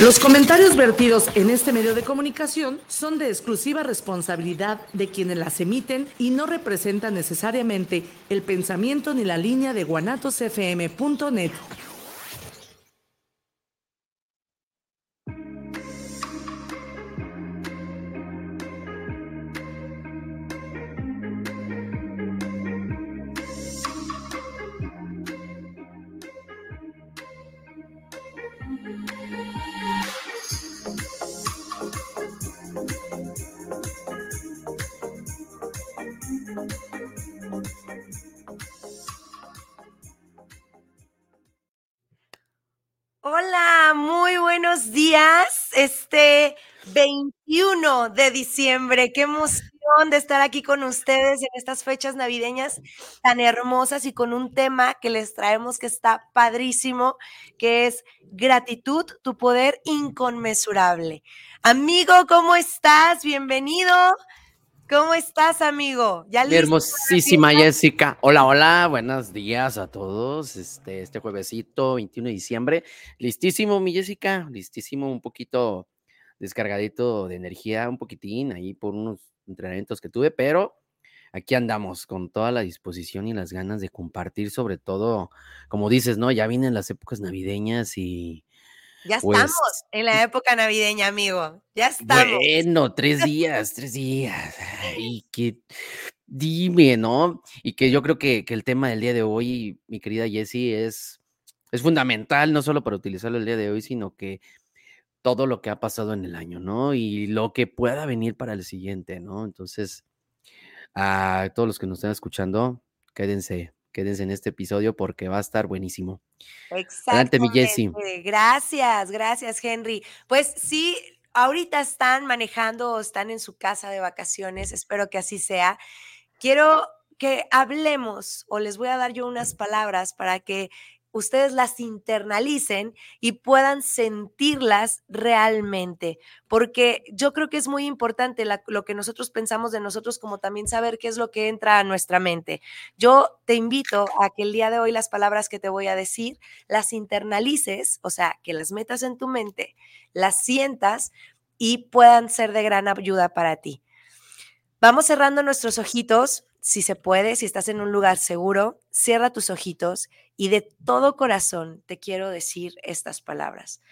Los comentarios vertidos en este medio de comunicación son de exclusiva responsabilidad de quienes las emiten y no representan necesariamente el pensamiento ni la línea de guanatosfm.net. 21 de diciembre, qué emoción de estar aquí con ustedes en estas fechas navideñas tan hermosas y con un tema que les traemos que está padrísimo, que es gratitud, tu poder inconmensurable. Amigo, ¿cómo estás? Bienvenido. ¿Cómo estás, amigo? ¿Ya Hermosísima Jessica. Hola, hola, buenos días a todos. Este, este juevesito, 21 de diciembre. Listísimo, mi Jessica, listísimo, un poquito descargadito de energía, un poquitín ahí por unos entrenamientos que tuve, pero aquí andamos con toda la disposición y las ganas de compartir, sobre todo, como dices, ¿no? Ya vienen las épocas navideñas y ya pues estamos en la época navideña, amigo. Ya estamos. Bueno, tres días, tres días. Y que dime, ¿no? Y que yo creo que, el tema del día de hoy, mi querida Jessie, es, es fundamental, no solo para utilizarlo el día de hoy, sino que todo lo que ha pasado en el año, ¿no? Y lo que pueda venir para el siguiente, ¿no? Entonces, a todos los que nos están escuchando, quédense, quédense en este episodio porque va a estar buenísimo. Jessie. Gracias, gracias, Henry. Pues sí, ahorita están manejando o están en su casa de vacaciones, espero que así sea. Quiero que hablemos o les voy a dar yo unas palabras para que ustedes las internalicen y puedan sentirlas realmente, porque yo creo que es muy importante lo que nosotros pensamos de nosotros, como también saber qué es lo que entra a nuestra mente. Yo te invito a que el día de hoy las palabras que te voy a decir las internalices, o sea, que las metas en tu mente, las sientas y puedan ser de gran ayuda para ti. Vamos cerrando nuestros ojitos si se puede, si estás en un lugar seguro, cierra tus ojitos y de todo corazón te quiero decir estas palabras.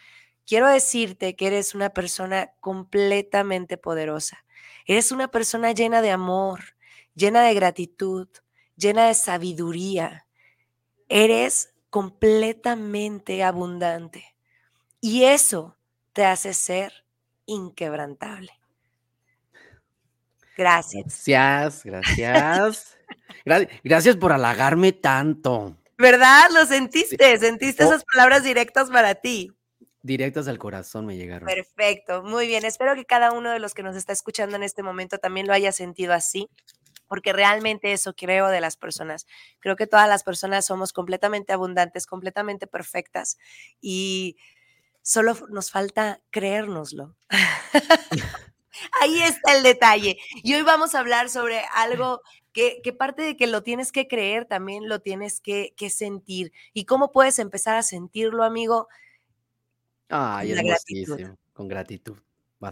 Quiero decirte que eres una persona completamente poderosa. Eres una persona llena de amor, llena de gratitud, llena de sabiduría. Eres completamente abundante. Y eso te hace ser inquebrantable. Gracias. Gracias, gracias. gracias por halagarme tanto. ¿Verdad? Lo sentiste, sentiste esas palabras directas para ti. Directas al corazón me llegaron. Perfecto, muy bien. Espero que cada uno de los que nos está escuchando en este momento también lo haya sentido así, porque realmente eso creo de las personas. Creo que todas las personas somos completamente abundantes, completamente perfectas y solo nos falta creérnoslo. Ahí está el detalle. Y hoy vamos a hablar sobre algo que, parte de que lo tienes que creer, también lo tienes que, sentir. ¿Y cómo puedes empezar a sentirlo, amigo? Ay, con gratitud. Con gratitud.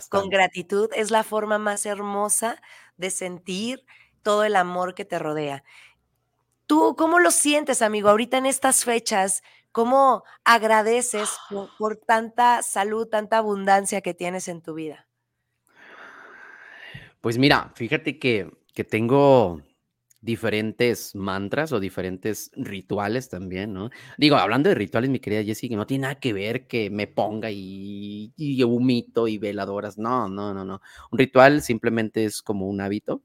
Con gratitud es la forma más hermosa de sentir todo el amor que te rodea. ¿Tú cómo lo sientes, amigo, ahorita en estas fechas? ¿Cómo agradeces por tanta salud, tanta abundancia que tienes en tu vida? Pues mira, fíjate que, que tengo diferentes mantras o diferentes rituales también, ¿no? Digo, hablando de rituales, mi querida Jessie, que no tiene nada que ver que me ponga y, y humito y veladoras. No, no, no, no. Un ritual simplemente es como un hábito.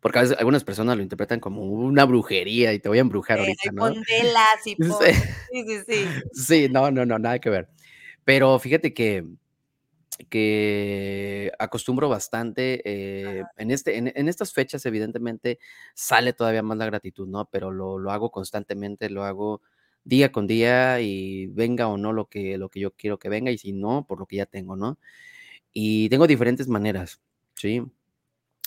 Porque a veces algunas personas lo interpretan como una brujería y te voy a embrujar ahorita, ¿no? Con velas y sí. sí, sí, sí. Sí, no, no, no, nada que ver. Pero fíjate que que acostumbro bastante. Eh, en, este, en, estas fechas, evidentemente, sale todavía más la gratitud, ¿no? Pero lo, lo, hago constantemente, lo hago día con día y venga o no lo que, lo que yo quiero que venga y si no, por lo que ya tengo, ¿no? Y tengo diferentes maneras, ¿sí?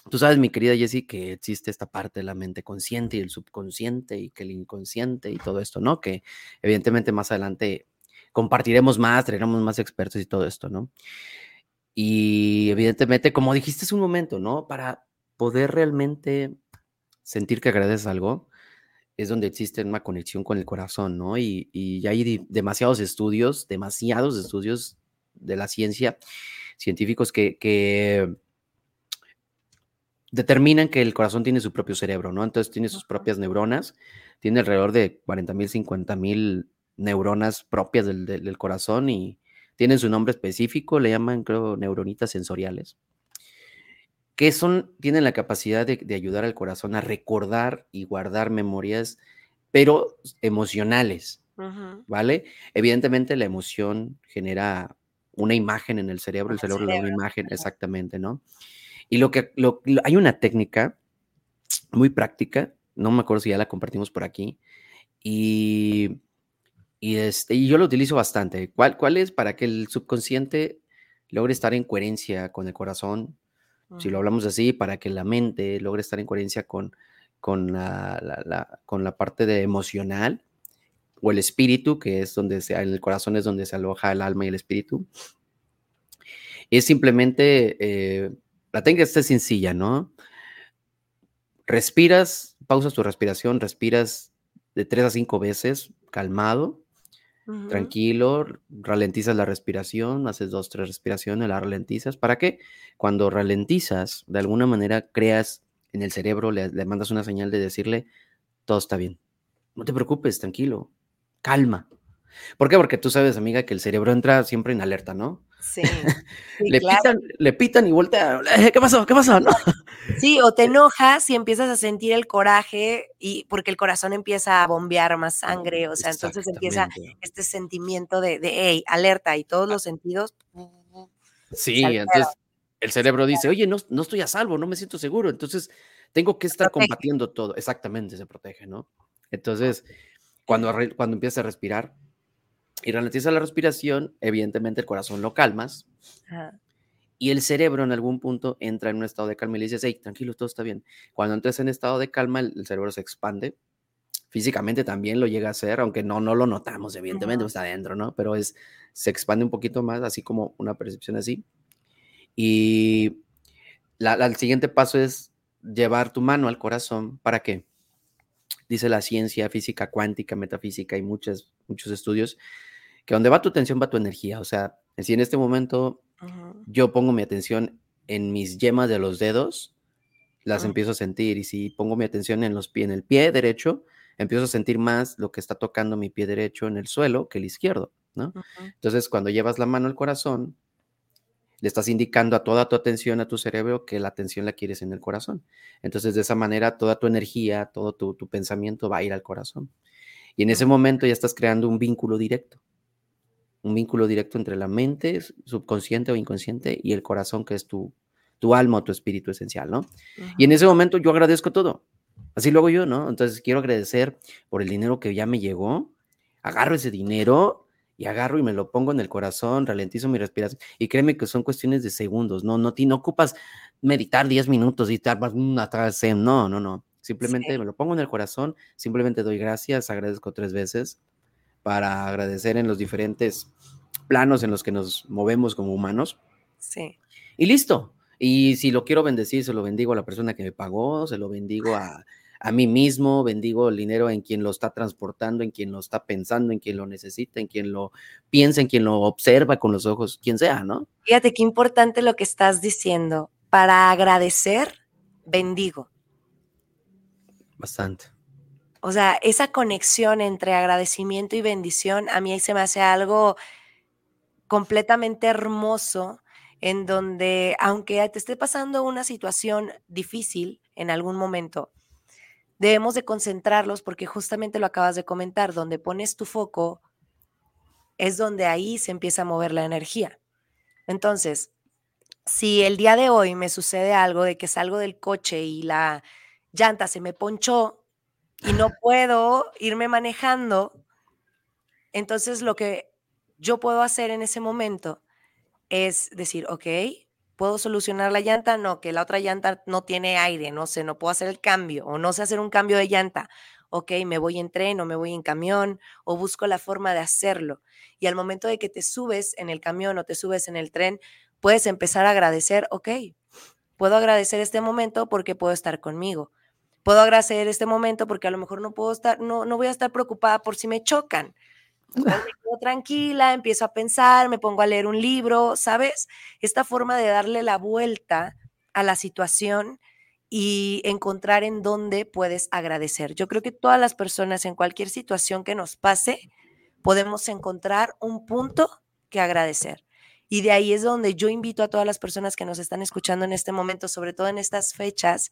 Tú sabes, mi querida Jessie, que existe esta parte de la mente consciente y el subconsciente y que el inconsciente y todo esto, ¿no? Que evidentemente más adelante compartiremos más, traeremos más expertos y todo esto, ¿no? Y evidentemente, como dijiste hace un momento, ¿no? Para poder realmente sentir que agradeces algo, es donde existe una conexión con el corazón, ¿no? Y, y hay demasiados estudios, demasiados estudios de la ciencia, científicos que, que determinan que el corazón tiene su propio cerebro, ¿no? Entonces tiene sus propias neuronas, tiene alrededor de 40 mil, 50 mil neuronas propias del, corazón y tienen su nombre específico, le llaman, creo, neuronitas sensoriales, que son, tienen la capacidad de, ayudar al corazón a recordar y guardar memorias, pero emocionales, ¿vale? Evidentemente la emoción genera una imagen en el cerebro, el cerebro le da una imagen, exactamente, ¿no? Y lo que hay una técnica muy práctica, no me acuerdo si ya la compartimos por aquí, y, y, este, y yo lo utilizo bastante. ¿Cuál, ¿Cuál es para que el subconsciente logre estar en coherencia con el corazón? Si lo hablamos así, para que la mente logre estar en coherencia con, con, la, con la parte de emocional o el espíritu, que es donde se, el corazón es donde se aloja el alma y el espíritu. Es simplemente eh, la técnica está sencilla, ¿no? Respiras, pausas tu respiración, respiras de tres a cinco veces, calmado, tranquilo, ralentizas la respiración, haces dos, tres respiraciones, la ralentizas. ¿Para qué? Cuando ralentizas, de alguna manera creas en el cerebro, le, le mandas una señal de decirle, todo está bien. No te preocupes, tranquilo, calma. ¿Por qué? Porque tú sabes, amiga, que el cerebro entra siempre en alerta, ¿no? Sí. le, pitan, le pitan y voltea. Eh, ¿Qué pasó? ¿Qué pasó? ¿No? Sí, o te enojas y empiezas a sentir el coraje y porque el corazón empieza a bombear más sangre, o sea, entonces empieza este sentimiento de, de hey, alerta y todos los sentidos. Sí, entonces el cerebro dice, oye, no, no estoy a salvo, no me siento seguro, entonces tengo que estar combatiendo todo. Exactamente, se protege, ¿no? Entonces, cuando, cuando empiezas a respirar, y ralentiza la respiración, evidentemente el corazón lo calmas. Y el cerebro en algún punto entra en un estado de calma y le dices, hey, tranquilo, todo está bien. Cuando entres en estado de calma, el, cerebro se expande. Físicamente también lo llega a hacer, aunque no, no lo notamos, evidentemente, está adentro, ¿no? Pero es, se expande un poquito más, así como una percepción así. Y el siguiente paso es llevar tu mano al corazón. ¿Para qué? Dice la ciencia, física cuántica, metafísica y muchos, muchos estudios, que donde va tu atención va tu energía. O sea, si en este momento yo pongo mi atención en mis yemas de los dedos, las empiezo a sentir. Y si pongo mi atención en, los en el pie derecho, empiezo a sentir más lo que está tocando mi pie derecho en el suelo que el izquierdo, ¿no? Entonces, cuando llevas la mano al corazón, le estás indicando a toda tu atención, a tu cerebro, que la atención la quieres en el corazón. Entonces, de esa manera, toda tu energía, todo tu, tu pensamiento va a ir al corazón. Y en ese momento ya estás creando un vínculo directo un vínculo directo entre la mente subconsciente o inconsciente y el corazón, que es tu, tu alma o tu espíritu esencial, ¿no? Y en ese momento yo agradezco todo. Así lo hago yo, ¿no? Entonces quiero agradecer por el dinero que ya me llegó. Agarro ese dinero y agarro y me lo pongo en el corazón, ralentizo mi respiración. Y créeme que son cuestiones de segundos, ¿no? No, no ocupas meditar 10 minutos y estar atrás, no, no, no. Simplemente me lo pongo en el corazón, simplemente doy gracias, agradezco tres veces para agradecer en los diferentes planos en los que nos movemos como humanos. Sí. Y listo. Y si lo quiero bendecir, se lo bendigo a la persona que me pagó, se lo bendigo a, a mí mismo, bendigo el dinero en quien lo está transportando, en quien lo está pensando, en quien lo necesita, en quien lo piensa, en quien lo observa con los ojos, quien sea, ¿no? Fíjate qué importante lo que estás diciendo. Para agradecer, bendigo. Bastante. O sea, esa conexión entre agradecimiento y bendición a mí se me hace algo completamente hermoso en donde, aunque te esté pasando una situación difícil en algún momento, debemos de concentrarlos porque justamente lo acabas de comentar, donde pones tu foco es donde ahí se empieza a mover la energía. Entonces, si el día de hoy me sucede algo de que salgo del coche y la llanta se me ponchó, y no puedo irme manejando, entonces lo que yo puedo hacer en ese momento es decir, ok, ¿puedo solucionar la llanta? No, que la otra llanta no tiene aire, no sé, no puedo hacer el cambio o no sé hacer un cambio de llanta. ok, me voy en tren o me voy en camión o busco la forma de hacerlo. Y al momento de que te subes en el camión o te subes en el tren, puedes empezar a agradecer, ok, puedo agradecer este momento porque puedo estar conmigo. Puedo agradecer este momento porque a lo mejor no puedo estar, no, no voy a estar preocupada por si me chocan. me quedo tranquila, empiezo a pensar, me pongo a leer un libro, ¿sabes? Esta forma de darle la vuelta a la situación y encontrar en dónde puedes agradecer. Yo creo que todas las personas en cualquier situación que nos pase, podemos encontrar un punto que agradecer. Y de ahí es donde yo invito a todas las personas que nos están escuchando en este momento, sobre todo en estas fechas,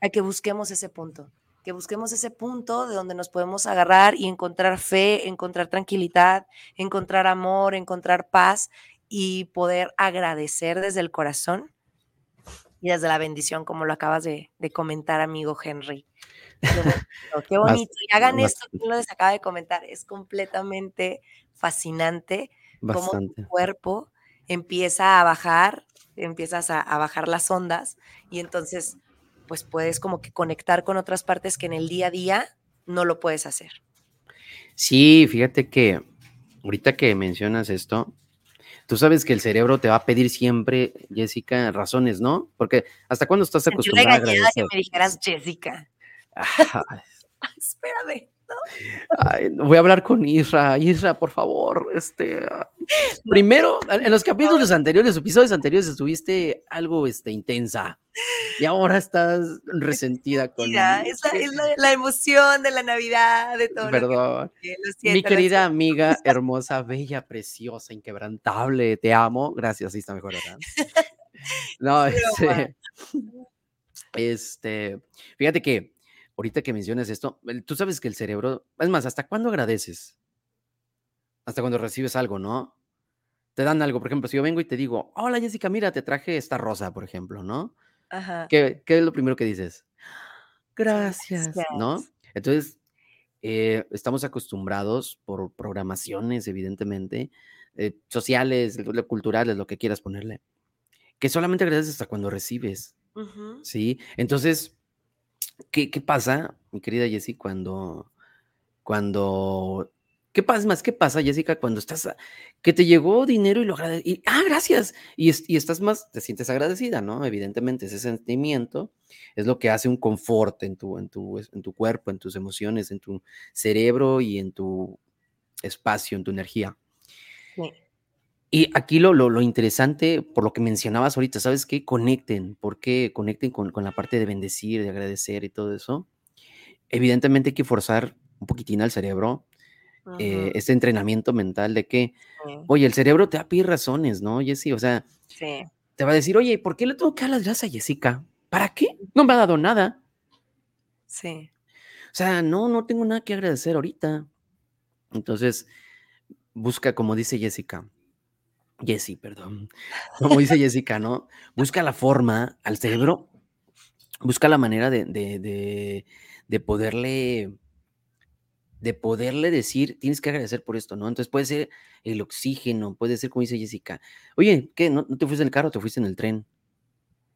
a que busquemos ese punto, que busquemos ese punto de donde nos podemos agarrar y encontrar fe, encontrar tranquilidad, encontrar amor, encontrar paz y poder agradecer desde el corazón y desde la bendición, como lo acabas de, comentar, amigo Henry. Qué bonito. y hagan esto que lo les acaba de comentar. Es completamente fascinante cómo tu cuerpo empieza a bajar, empiezas a, a, bajar las ondas y entonces pues puedes como que conectar con otras partes que en el día a día no lo puedes hacer. Sí, fíjate que ahorita que mencionas esto, Tú sabes que el cerebro te va a pedir siempre, Jessica, razones, ¿no? Porque ¿hasta cuándo estás acostumbrada a agradecer? que me dijeras Jessica. Espérame. Voy a hablar con Isra. Isra, por favor, este. Primero, en los capítulos anteriores, episodios anteriores, estuviste algo este, intensa. Y ahora estás resentida con. Mira, es la, emoción de la Navidad, de todo. Perdón. Mi querida amiga, hermosa, bella, preciosa, inquebrantable, te amo. Gracias, sí está mejor, ¿verdad? No, este. Este. Fíjate que ahorita que mencionas esto, tú sabes que el cerebro, es más, ¿hasta cuándo agradeces? Hasta cuando recibes algo, ¿no? Te dan algo, por ejemplo, si yo vengo y te digo, hola Jessica, mira, te traje esta rosa, por ejemplo, ¿no? Ajá. ¿Qué, es lo primero que dices? Gracias, ¿no? Entonces, eh, estamos acostumbrados por programaciones, evidentemente, eh, sociales, culturales, lo que quieras ponerle, que solamente agradeces hasta cuando recibes, ¿sí? Entonces, ¿Qué, ¿Qué, pasa, mi querida Jessie, cuando, cuando, qué pasa más, qué pasa, Jessica, cuando estás, que te llegó dinero y lo agradeces, ah, gracias, y, y, estás más, te sientes agradecida, ¿no? Evidentemente, ese sentimiento es lo que hace un confort en tu, en tu, en tu cuerpo, en tus emociones, en tu cerebro y en tu espacio, en tu energía. Sí. Y aquí lo, lo, interesante, por lo que mencionabas ahorita, ¿sabes qué? Conecten, ¿por qué? Conecten con, con, la parte de bendecir, de agradecer y todo eso. Evidentemente hay que forzar un poquitín al cerebro, eh, este entrenamiento mental de que, oye, el cerebro te va a pedir razones, ¿no, Jessy? O sea, te va a decir, oye, ¿por qué le tengo que dar las gracias a Jessica? ¿Para qué? No me ha dado nada. Sí. O sea, no, no tengo nada que agradecer ahorita. Entonces, busca, como dice Jessica, Jessie, perdón. Como dice Jessica, ¿no? Busca la forma al cerebro, busca la manera de, de, de, poderle de poderle decir, tienes que agradecer por esto, ¿no? Entonces puede ser el oxígeno, puede ser como dice Jessica, oye, ¿qué? ¿No, te fuiste en el carro, te fuiste en el tren?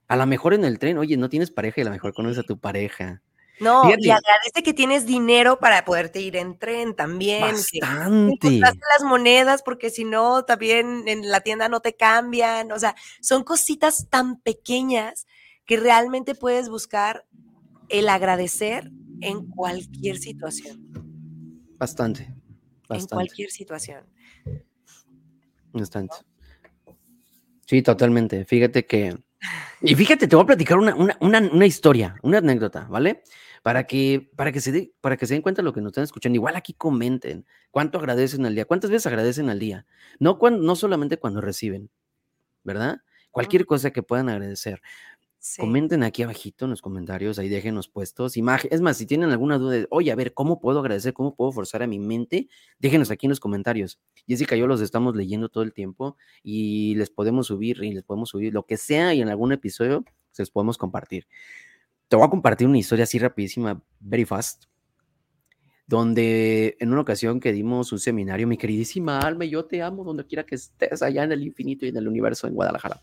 A lo mejor en el tren, oye, no tienes pareja y a lo mejor conoces a tu pareja. No, y agradece que tienes dinero para poderte ir en tren también. Bastante. Que las monedas porque si no, también en la tienda no te cambian. O sea, son cositas tan pequeñas que realmente puedes buscar el agradecer en cualquier situación. Bastante. En cualquier situación. Bastante. Sí, totalmente. Fíjate que... Y fíjate, te voy a platicar una, una, una historia, una anécdota, ¿vale? Para que, para que, se, para que se den cuenta de lo que nos están escuchando. Igual aquí comenten cuánto agradecen al día, cuántas veces agradecen al día, no, cuando, no solamente cuando reciben, ¿verdad? Cualquier cosa que puedan agradecer. Comenten aquí abajito en los comentarios, ahí déjenos puestos imágenes. Es más, si tienen alguna duda de, oye, a ver, ¿cómo puedo agradecer? ¿Cómo puedo forzar a mi mente? Déjenos aquí en los comentarios. Jessica y yo los estamos leyendo todo el tiempo y les podemos subir y les podemos subir lo que sea y en algún episodio se los podemos compartir. Te voy a compartir una historia así rapidísima, very fast, donde en una ocasión que dimos un seminario, mi queridísima Alma, yo te amo donde quiera que estés, allá en el infinito y en el universo en Guadalajara.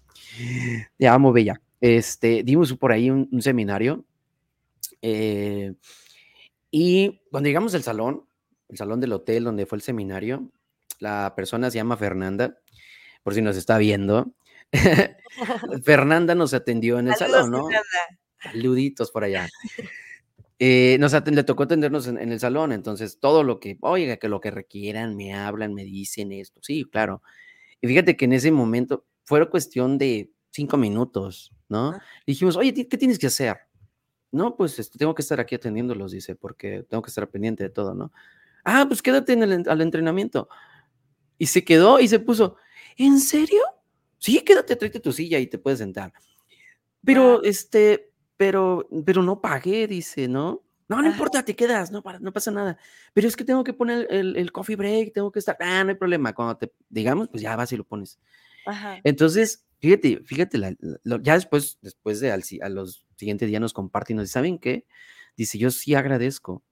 Te amo, Bella. Este, dimos por ahí un, seminario eh, Y cuando llegamos al salón, el salón del hotel donde fue el seminario, la persona se llama Fernanda, por si nos está viendo. Fernanda nos atendió en el salón, ¿no? Saluditos por allá. Eh, nos le tocó atendernos en, el salón, entonces todo lo que, oiga, que lo que requieran, me hablan, me dicen esto, sí, claro. Y fíjate que en ese momento fue cuestión de cinco minutos, ¿no? dijimos, oye, ¿qué tienes que hacer? No, pues este, tengo que estar aquí atendiéndolos, dice, porque tengo que estar pendiente de todo, ¿no? Ah, pues quédate en el, al entrenamiento. Y se quedó y se puso, ¿en serio? Sí, quédate, tráete tu silla y te puedes sentar. Pero, este, pero, pero no pagué, dice, ¿no? No, no importa, te quedas, no, no pasa nada. Pero es que tengo que poner el, coffee break, tengo que estar. Ah, no hay problema. Cuando te digamos, pues ya vas y lo pones. Entonces, fíjate, fíjate, ya después, después de a los siguientes días nos comparten y nos dice, ¿saben qué? Dice, yo sí agradezco.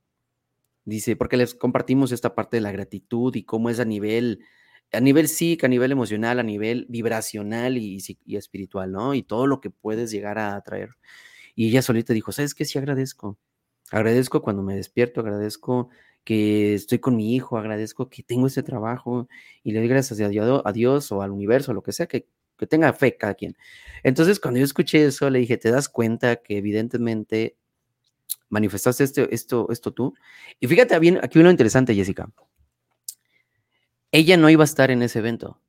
Dice, porque les compartimos esta parte de la gratitud y cómo es a nivel, a nivel psíquico, a nivel emocional, a nivel vibracional y, y espiritual, ¿no? Y todo lo que puedes llegar a atraer. Y ella solita dijo, ¿sabes qué? Sí agradezco. Agradezco cuando me despierto, agradezco que estoy con mi hijo, agradezco que tengo ese trabajo y le doy gracias a Dios, o al universo, lo que sea, que, tenga fe cada quien. Entonces, cuando yo escuché eso, le dije, ¿te das cuenta que evidentemente manifestaste esto, esto, esto tú? Y fíjate bien, aquí uno interesante, Jessica. Ella no iba a estar en ese evento,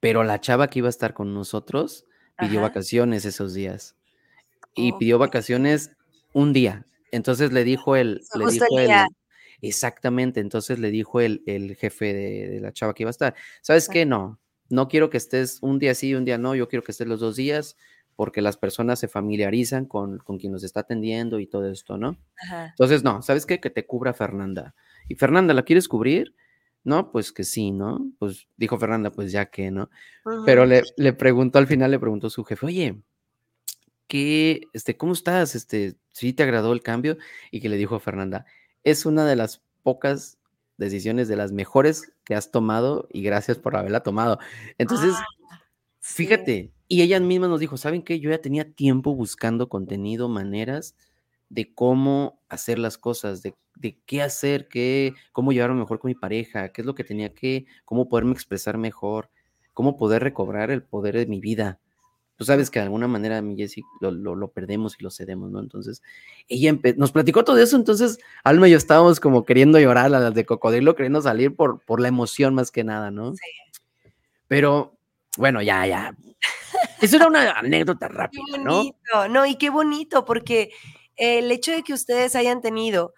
pero la chava que iba a estar con nosotros pidió vacaciones esos días y pidió vacaciones un día. Entonces le dijo el, le dijo el, exactamente, entonces le dijo el, el jefe de, la chava que iba a estar, ¿sabes qué? No, no quiero que estés un día sí, un día no, yo quiero que estés los dos días porque las personas se familiarizan con, con quien nos está atendiendo y todo esto, ¿no? Entonces, no, ¿sabes qué? Que te cubra Fernanda. Y Fernanda, ¿la quieres cubrir? No, pues que sí, ¿no? Pues dijo Fernanda, pues ya que, ¿no? Pero le, le preguntó al final, le preguntó su jefe, oye, ¿qué, este, ¿cómo estás? Este, ¿sí te agradó el cambio? Y que le dijo a Fernanda, es una de las pocas decisiones de las mejores que has tomado y gracias por haberla tomado. Entonces, ah, fíjate, y ella misma nos dijo, ¿saben qué? Yo ya tenía tiempo buscando contenido, maneras de cómo hacer las cosas, de, de, qué hacer, qué, cómo llevarme mejor con mi pareja, qué es lo que tenía que, cómo poderme expresar mejor, cómo poder recobrar el poder de mi vida tú sabes que de alguna manera mi Jessy lo, lo, perdemos y lo cedemos, ¿no? Entonces, ella nos platicó todo eso, entonces Alma y yo estábamos como queriendo llorar a las de cocodrilo, queriendo salir por, por la emoción más que nada, ¿no? Sí. Pero, bueno, ya, ya. Eso era una anécdota rápida, qué bonito, ¿no? No, y qué bonito, porque el hecho de que ustedes hayan tenido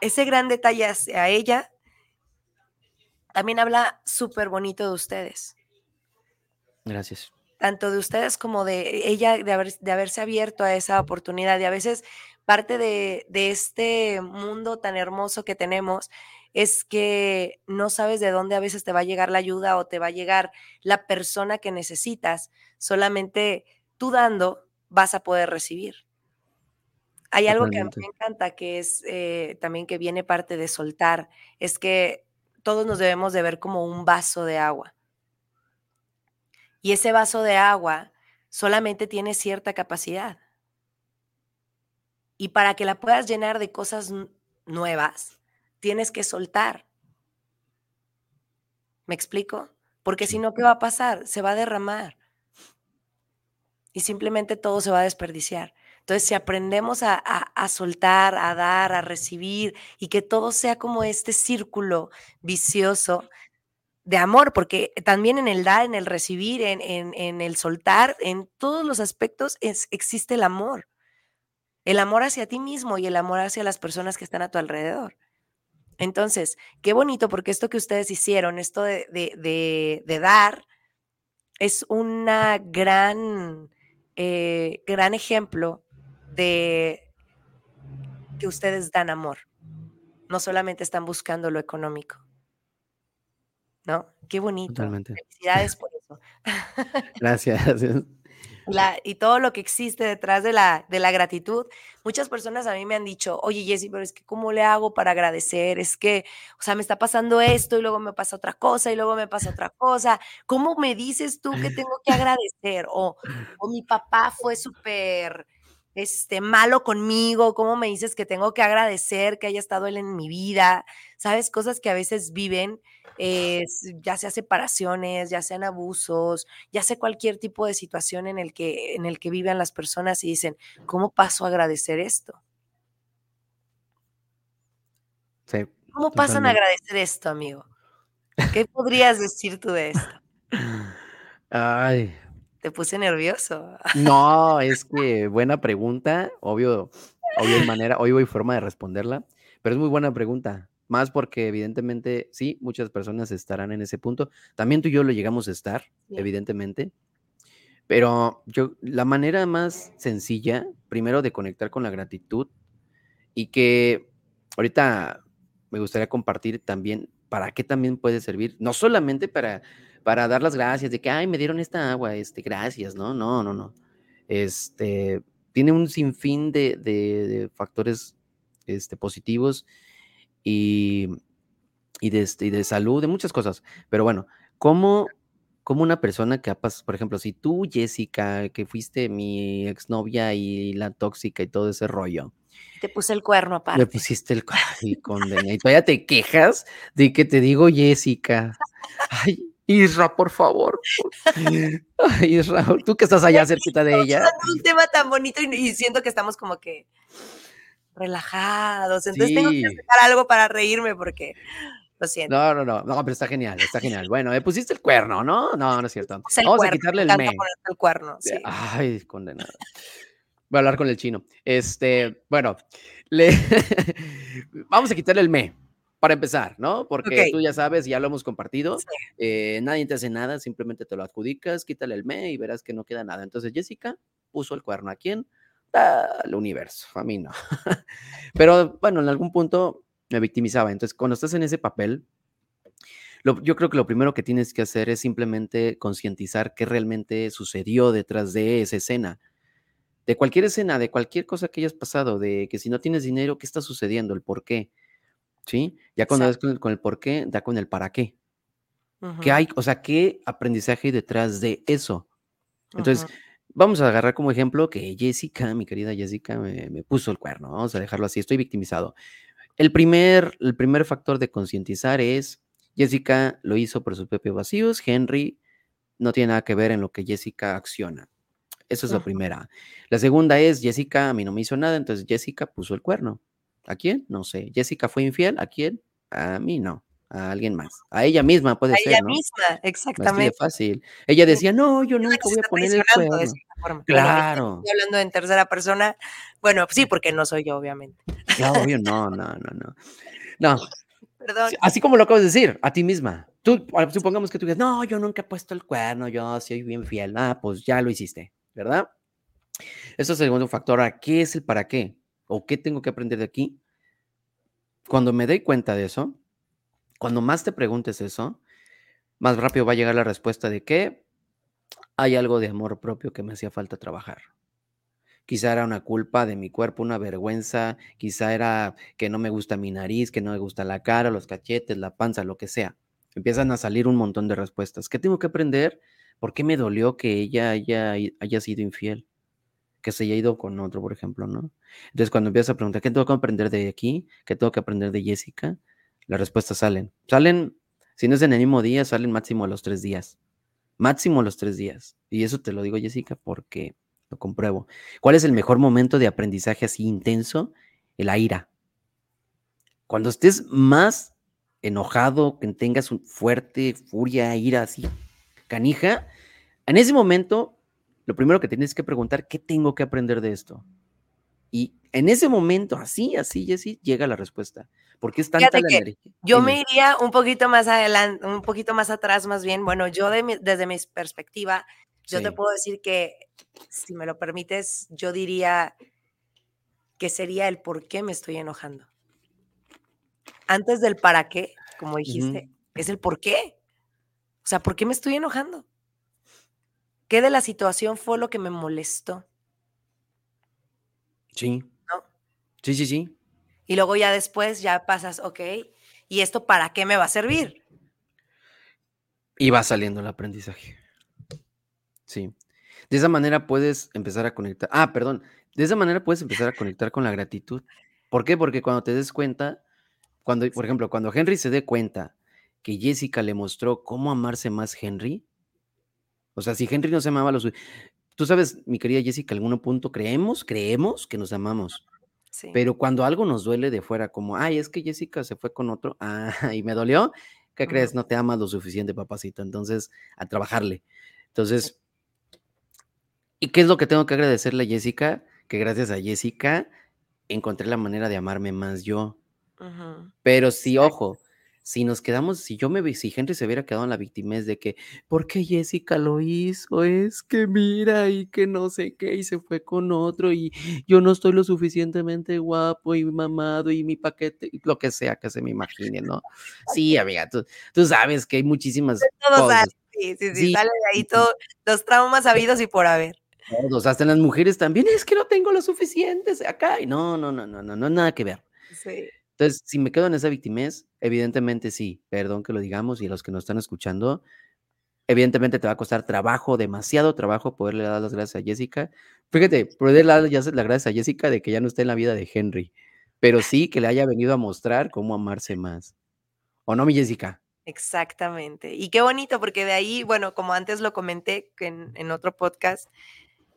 ese gran detalle hacia ella, también habla súper bonito de ustedes. Gracias tanto de ustedes como de ella, de, haber, de haberse abierto a esa oportunidad. Y a veces parte de, este mundo tan hermoso que tenemos es que no sabes de dónde a veces te va a llegar la ayuda o te va a llegar la persona que necesitas. Solamente tú dando vas a poder recibir. Hay algo que a mí me encanta, que es eh, también que viene parte de soltar, es que todos nos debemos de ver como un vaso de agua y ese vaso de agua solamente tiene cierta capacidad. Y para que la puedas llenar de cosas nuevas, tienes que soltar. ¿Me explico? Porque si no, ¿qué va a pasar? Se va a derramar. Y simplemente todo se va a desperdiciar. Entonces, si aprendemos a, a, soltar, a dar, a recibir y que todo sea como este círculo vicioso, de amor, porque también en el dar, en el recibir, en, en, el soltar, en todos los aspectos es, existe el amor. El amor hacia ti mismo y el amor hacia las personas que están a tu alrededor. Entonces, qué bonito, porque esto que ustedes hicieron, esto de, de, dar, es una gran, eh, gran ejemplo de que ustedes dan amor. No solamente están buscando lo económico. ¿No? Qué bonito. Felicidades por eso. Gracias. y todo lo que existe detrás de la, de la gratitud. Muchas personas a mí me han dicho, oye Jessy, pero es que ¿cómo le hago para agradecer? Es que, o sea, me está pasando esto y luego me pasa otra cosa y luego me pasa otra cosa. ¿Cómo me dices tú que tengo que agradecer? O, o mi papá fue súper este, malo conmigo, cómo me dices que tengo que agradecer que haya estado él en mi vida, sabes, cosas que a veces viven, eh, ya sea separaciones, ya sean abusos, ya sea cualquier tipo de situación en el que, en el que viven las personas y dicen, ¿cómo paso a agradecer esto? ¿Cómo pasan a agradecer esto, amigo? ¿Qué podrías decir tú de esto? Ay, te puse nervioso. No, es que buena pregunta, obvio, obvio hay manera, obvio hay forma de responderla, pero es muy buena pregunta, más porque evidentemente sí, muchas personas estarán en ese punto. También tú y yo lo llegamos a estar, evidentemente. Pero yo, la manera más sencilla, primero de conectar con la gratitud y que ahorita me gustaría compartir también para qué también puede servir, no solamente para para dar las gracias de que, ay, me dieron esta agua, este, gracias, ¿no? No, no, no. Este, tiene un sinfín de, de, factores este, positivos y, y, de, este, y de salud, de muchas cosas. Pero bueno, ¿cómo, como una persona que ha pasado, por ejemplo, si tú, Jessica, que fuiste mi exnovia y la tóxica y todo ese rollo, te puse el cuerno aparte. Me pusiste el cuerno y condena. Y todavía te quejas de que te digo Jessica. Ay, Isra, por favor. Isra, tú que estás allá cerquita de ella. Un tema tan bonito y, siento que estamos como que relajados. Entonces tengo que sacar algo para reírme porque lo siento. No, no, no, no, pero está genial, está genial. Bueno, me pusiste el cuerno, ¿no? No, no es cierto. Vamos a quitarle el me. El cuerno, sí. Ay, condenado. Voy a hablar con el chino. Este, bueno, le vamos a quitarle el me para empezar, ¿no? Porque tú ya sabes, ya lo hemos compartido, eh, nadie te hace nada, simplemente te lo adjudicas, quítale el me y verás que no queda nada. Entonces Jessica puso el cuerno a quién? Al universo, a mí no. Pero bueno, en algún punto me victimizaba. Entonces, cuando estás en ese papel, yo creo que lo primero que tienes que hacer es simplemente concientizar qué realmente sucedió detrás de esa escena. De cualquier escena, de cualquier cosa que hayas pasado, de que si no tienes dinero, ¿qué está sucediendo? El por qué ¿sí? Ya cuando ves con el, por qué, da con el para qué. ¿Qué hay? O sea, ¿qué aprendizaje hay detrás de eso? Entonces, vamos a agarrar como ejemplo que Jessica, mi querida Jessica, me, puso el cuerno. Vamos a dejarlo así, estoy victimizado. El primer, el primer factor de concientizar es, Jessica lo hizo por sus propios vacíos, Henry no tiene nada que ver en lo que Jessica acciona. Eso es la primera. La segunda es, Jessica a mí no me hizo nada, entonces Jessica puso el cuerno. ¿A quién? No sé. ¿Jessica fue infiel? ¿A quién? A mí no. A alguien más. A ella misma puede ser. A ella misma, exactamente. fácil. Ella decía, no, yo nunca voy a poner el cuerno. Claro. Estoy hablando en tercera persona. Bueno, sí, porque no soy yo, obviamente. Claro, obvio, no, no, no, no. No. Perdón. Así como lo acabas de decir, a ti misma. Tú, supongamos que tú digas, no, yo nunca he puesto el cuerno, yo soy bien fiel. Ah, pues ya lo hiciste, ¿verdad? Eso es el segundo factor. ¿A qué es el para qué? ¿O qué tengo que aprender de aquí? Cuando me doy cuenta de eso, cuando más te preguntes eso, más rápido va a llegar la respuesta de que hay algo de amor propio que me hacía falta trabajar. Quizá era una culpa de mi cuerpo, una vergüenza, quizá era que no me gusta mi nariz, que no me gusta la cara, los cachetes, la panza, lo que sea. Empiezan a salir un montón de respuestas. ¿Qué tengo que aprender? ¿Por qué me dolió que ella haya, haya sido infiel? Que se haya ido con otro, por ejemplo, ¿no? Entonces, cuando empiezas a preguntar, ¿qué tengo que aprender de aquí? ¿Qué tengo que aprender de Jessica? Las respuestas salen. Salen, si no es en el mismo día, salen máximo a los tres días. Máximo a los tres días. Y eso te lo digo, Jessica, porque lo compruebo. ¿Cuál es el mejor momento de aprendizaje así intenso? La ira. Cuando estés más enojado, que tengas un fuerte furia, ira así, canija, en ese momento lo primero que tienes que preguntar, ¿qué tengo que aprender de esto? Y en ese momento, así, así, así, llega la respuesta. Porque es tanta la energía. Yo me iría un poquito más adelante, un poquito más atrás, más bien. Bueno, yo desde mi perspectiva, yo te puedo decir que, si me lo permites, yo diría que sería el por qué me estoy enojando. Antes del para qué, como dijiste, es el por qué. O sea, ¿por qué me estoy enojando? ¿Qué de la situación fue lo que me molestó? Sí. ¿No? Sí, sí, sí. Y luego ya después ya pasas, ok, ¿y esto para qué me va a servir? Y va saliendo el aprendizaje. Sí. De esa manera puedes empezar a conectar. Ah, perdón. de esa manera puedes empezar a conectar con la gratitud. ¿Por qué? Porque cuando te des cuenta, cuando, por ejemplo, cuando Henry se dé cuenta que Jessica le mostró cómo amarse más Henry, o sea, si Henry no se amaba lo tú sabes, mi querida Jessica, en algún punto creemos, creemos que nos amamos. Pero cuando algo nos duele de fuera, como, ay, es que Jessica se fue con otro, ah, y me dolió, ¿qué crees? No te amas lo suficiente, papacito. Entonces, a trabajarle. Entonces, ¿y qué es lo que tengo que agradecerle a Jessica? Que gracias a Jessica encontré la manera de amarme más yo. Pero sí, ojo, si nos quedamos, si yo me si gente se hubiera quedado en la víctima de que, ¿por qué Jessica lo hizo? Es que mira, y que no sé qué, y se fue con otro, y yo no estoy lo suficientemente guapo y mamado, y mi paquete, lo que sea que se me imagine, ¿no? Sí, amiga, tú, tú sabes que hay muchísimas cosas. Sí, sí, sí, sale de ahí todos los traumas habidos y por haber. Todos, hasta las mujeres también, es que no tengo lo suficiente acá, y no, no, no, no, no, no, nada que ver. Sí. Entonces, si me quedo en esa victimez, evidentemente sí, perdón que lo digamos y los que nos están escuchando, evidentemente te va a costar trabajo, demasiado trabajo poderle dar las gracias a Jessica. Fíjate, poderle dar las gracias a Jessica de que ya no esté en la vida de Henry, pero sí que le haya venido a mostrar cómo amarse más. ¿O no, mi Jessica? Exactamente. Y qué bonito, porque de ahí, bueno, como antes lo comenté en, en otro podcast,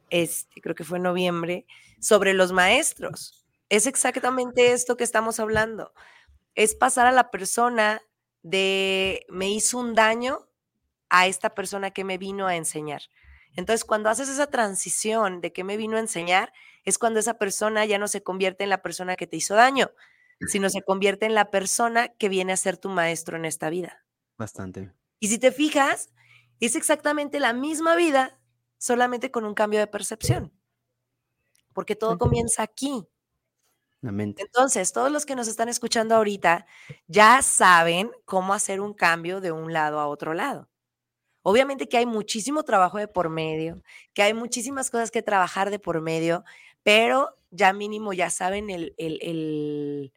este, creo que fue en noviembre, sobre los maestros es exactamente esto que estamos hablando. Es pasar a la persona de me hizo un daño a esta persona que me vino a enseñar. Entonces, cuando haces esa transición de que me vino a enseñar, es cuando esa persona ya no se convierte en la persona que te hizo daño, sino se convierte en la persona que viene a ser tu maestro en esta vida. Bastante. Y si te fijas, es exactamente la misma vida, solamente con un cambio de percepción. Porque todo comienza aquí. Entonces, todos los que nos están escuchando ahorita ya saben cómo hacer un cambio de un lado a otro lado. Obviamente que hay muchísimo trabajo de por medio, que hay muchísimas cosas que trabajar de por medio, pero ya mínimo ya saben el, el,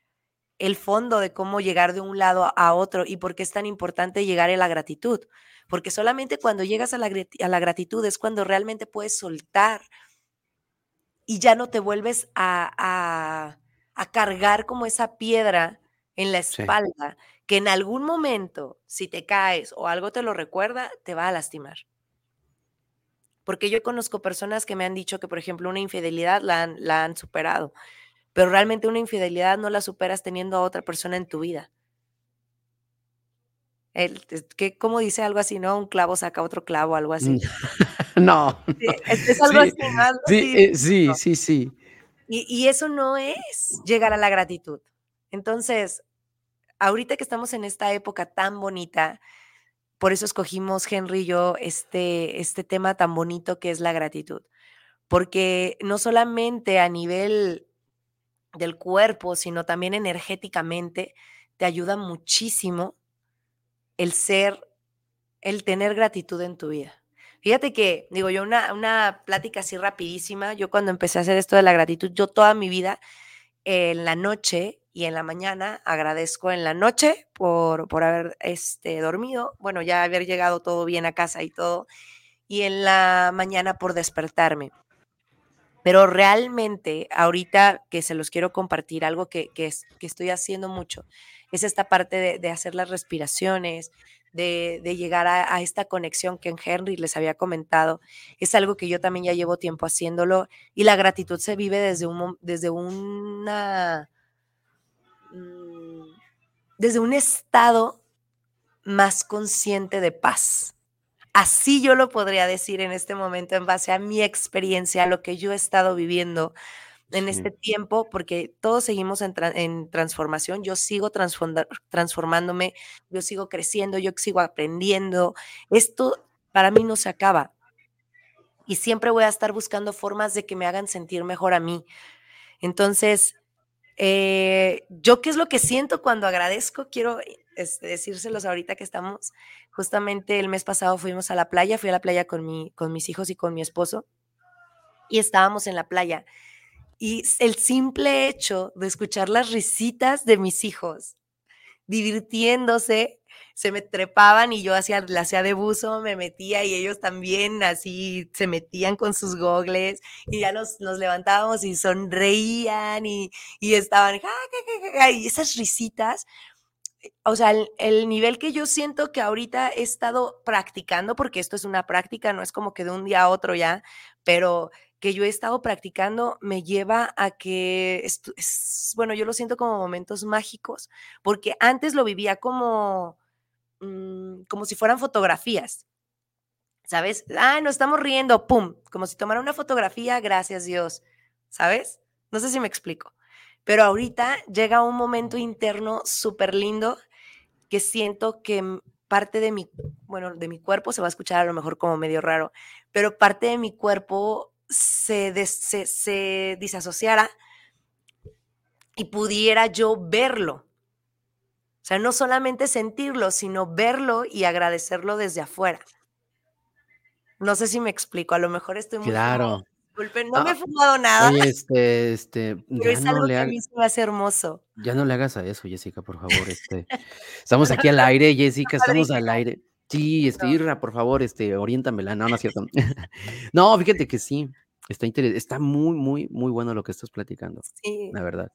fondo de cómo llegar de un lado a otro y por qué es tan importante llegar a la gratitud. Porque solamente cuando llegas a la, a la gratitud es cuando realmente puedes soltar y ya no te vuelves a cargar como esa piedra en la espalda, que en algún momento, si te caes o algo te lo recuerda, te va a lastimar. Porque yo conozco personas que me han dicho que, por ejemplo, una infidelidad la han, la han superado, pero realmente una infidelidad no la superas teniendo a otra persona en tu vida. El, que, como dice algo así, ¿no? Un clavo saca otro clavo, algo así. no. es, algo así, sí, sí, sí, sí. Y, eso no es llegar a la gratitud. Entonces, ahorita que estamos en esta época tan bonita, por eso escogimos Henry y yo este, este tema tan bonito que es la gratitud. Porque no solamente a nivel del cuerpo, sino también energéticamente, te ayuda muchísimo el ser, el tener gratitud en tu vida. Fíjate que, digo yo, una, una plática así rapidísima, yo cuando empecé a hacer esto de la gratitud, yo toda mi vida en la noche y en la mañana agradezco en la noche por, por haber este, dormido, bueno, ya haber llegado todo bien a casa y todo, y en la mañana por despertarme. Pero realmente, ahorita que se los quiero compartir, algo que, que, que estoy haciendo mucho, es esta parte de, de hacer las respiraciones, de, llegar a, esta conexión que en Henry les había comentado. Es algo que yo también ya llevo tiempo haciéndolo y la gratitud se vive desde un, desde una... Mm, desde un estado más consciente de paz. Así yo lo podría decir en este momento en base a mi experiencia, a lo que yo he estado viviendo, en este tiempo, porque todos seguimos en, transformación, yo sigo transformándome, yo sigo creciendo, yo sigo aprendiendo. Esto para mí no se acaba. Y siempre voy a estar buscando formas de que me hagan sentir mejor a mí. Entonces, eh, yo qué es lo que siento cuando agradezco, quiero este, decírselos ahorita que estamos, justamente el mes pasado fuimos a la playa, fui a la playa con, mi, con mis hijos y con mi esposo, y estábamos en la playa y el simple hecho de escuchar las risitas de mis hijos divirtiéndose se me trepaban y yo hacía, la hacía de buzo, me metía y ellos también así se metían con sus gogles y ya nos, nos levantábamos y sonreían y, y estaban, y esas risitas o sea, el, nivel que yo siento que ahorita he estado practicando, porque esto es una práctica, no es como que de un día a otro ya, pero que yo he estado practicando me lleva a que, es, bueno, yo lo siento como momentos mágicos, porque antes lo vivía como, mm, como si fueran fotografías, ¿sabes? Ah, nos estamos riendo, ¡pum! Como si tomara una fotografía, gracias Dios, ¿sabes? No sé si me explico. Pero ahorita llega un momento interno súper lindo que siento que parte de mi, bueno, de mi cuerpo se va a escuchar a lo mejor como medio raro, pero parte de mi cuerpo se, se, se disasociara y pudiera yo verlo. O sea, no solamente sentirlo, sino verlo y agradecerlo desde afuera. No sé si me explico, a lo mejor estoy muy... Claro no me he ah, fumado nada. Oye, este, este, Pero es algo que a mí se me hace hermoso. Ya no le hagas a eso, Jessica, por favor, este. Estamos aquí al aire, Jessica, estamos al aire. Sí, este, Irra, por favor, este, oriéntamela. No, no es cierto. no, fíjate que sí, está está muy, muy, muy bueno lo que estás platicando. Sí. La verdad.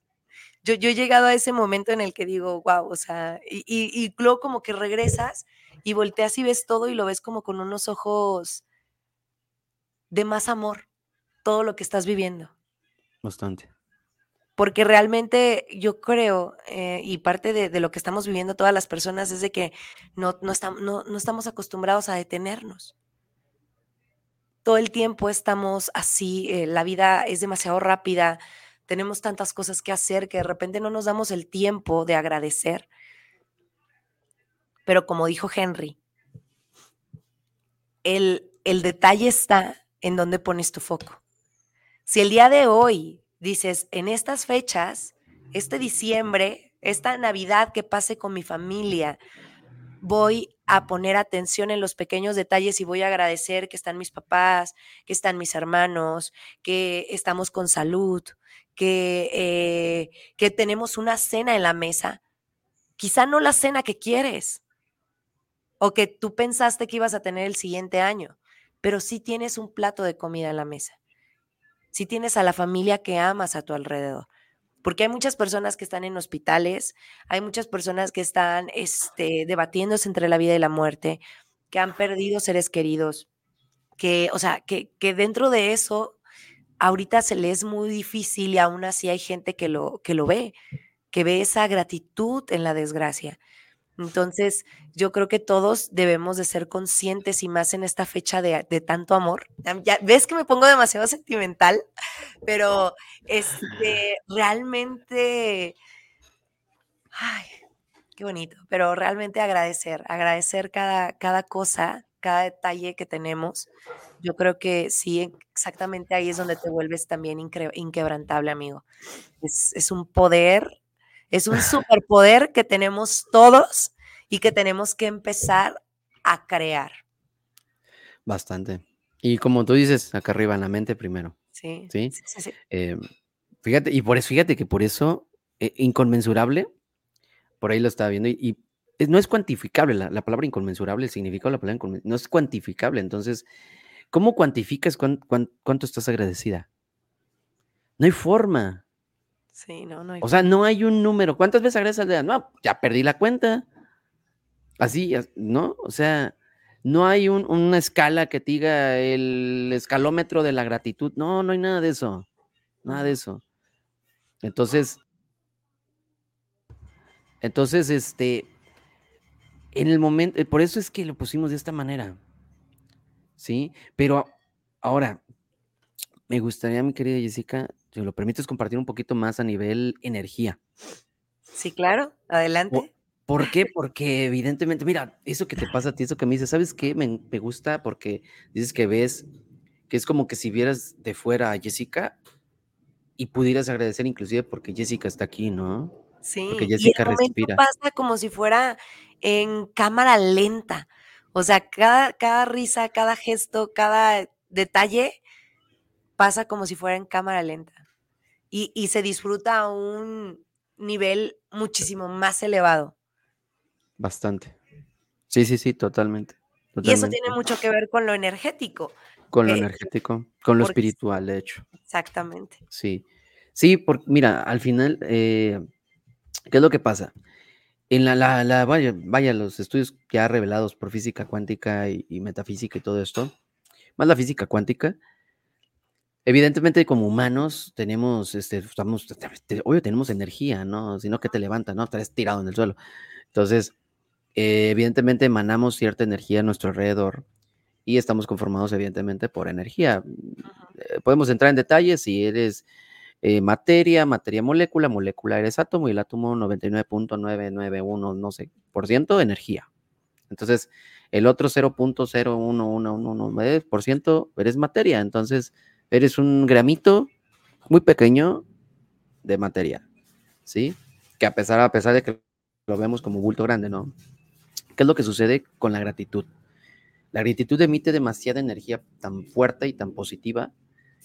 Yo, yo he llegado a ese momento en el que digo, wow, o sea, y, y, y luego como que regresas y volteas y ves todo y lo ves como con unos ojos de más amor todo lo que estás viviendo. Bastante. Porque realmente yo creo, eh, y parte de, lo que estamos viviendo todas las personas es de que no, no, no, estamos acostumbrados a detenernos. Todo el tiempo estamos así, eh, la vida es demasiado rápida, tenemos tantas cosas que hacer que de repente no nos damos el tiempo de agradecer. Pero como dijo Henry, el, el detalle está en donde pones tu foco. Si el día de hoy dices, en estas fechas, este diciembre, esta Navidad que pase con mi familia, voy a poner atención en los pequeños detalles y voy a agradecer que están mis papás, que están mis hermanos, que estamos con salud, que, eh, que tenemos una cena en la mesa. Quizá no la cena que quieres o que tú pensaste que ibas a tener el siguiente año, pero sí tienes un plato de comida en la mesa si tienes a la familia que amas a tu alrededor. Porque hay muchas personas que están en hospitales, hay muchas personas que están este, debatiéndose entre la vida y la muerte, que han perdido seres queridos, que, o sea, que, que dentro de eso ahorita se les es muy difícil y aún así hay gente que lo, que lo ve, que ve esa gratitud en la desgracia. Entonces, yo creo que todos debemos de ser conscientes y más en esta fecha de, tanto amor. Ya ves que me pongo demasiado sentimental, pero este, realmente, ay, qué bonito, pero realmente agradecer, agradecer cada, cada cosa, cada detalle que tenemos. Yo creo que sí, exactamente ahí es donde te vuelves también inquebrantable, amigo. Es, es un poder es un superpoder que tenemos todos y que tenemos que empezar a crear. Bastante. Y como tú dices, acá arriba en la mente primero. Sí. Sí. Eh, fíjate, y por eso, fíjate que por eso, eh, inconmensurable, por ahí lo estaba viendo, y, no es cuantificable, la, palabra inconmensurable, el significado de la palabra inconmensurable, no es cuantificable. Entonces, ¿cómo cuantificas cuánto estás agradecida? No hay forma. Sí, no, no hay O sea, no hay un número. ¿Cuántas veces agradeces al día? No, ya perdí la cuenta. Así, ¿no? O sea, no hay una escala que diga el escalómetro de la gratitud. No, no hay nada de eso. Nada de eso. Entonces, entonces, este, en el momento, eh, por eso es que lo pusimos de esta manera. ¿Sí? Pero ahora, me gustaría, mi querida Jessica, si lo permites, compartir un poquito más a nivel energía. Sí, claro, adelante. ¿Por, qué? Porque evidentemente, mira, eso que te pasa a ti, eso que me dices, ¿sabes qué? Me, gusta porque dices que ves que es como que si vieras de fuera a Jessica y pudieras agradecer inclusive porque Jessica está aquí, ¿no? Sí, porque Jessica y respira. pasa como si fuera en cámara lenta. O sea, cada, cada risa, cada gesto, cada detalle pasa como si fuera en cámara lenta y, se disfruta a un nivel muchísimo más elevado. Bastante. Sí, sí, sí, totalmente. Y eso tiene mucho que ver con lo energético. Con lo energético, con lo espiritual, de hecho. Exactamente. Sí. Sí, porque mira, al final, eh, ¿qué es lo que pasa? En la, la, vaya, vaya, los estudios ya revelados por física cuántica y, metafísica y todo esto, más la física cuántica, evidentemente como humanos tenemos, este, estamos, obvio tenemos energía, ¿no? Sino que te levanta, ¿no? Estás tirado en el suelo. Entonces, eh, evidentemente emanamos cierta energía a nuestro alrededor y estamos conformados evidentemente por energía. Eh, podemos entrar en detalles si eres eh, materia, materia molécula, molécula eres átomo y el átomo 99.991, no sé, por ciento energía. Entonces, el otro 0.01111% eres materia. Entonces, eres un gramito muy pequeño de materia, ¿sí? Que a pesar, a pesar de que lo vemos como bulto grande, ¿no? ¿Qué es lo que sucede con la gratitud? La gratitud emite demasiada energía tan fuerte y tan positiva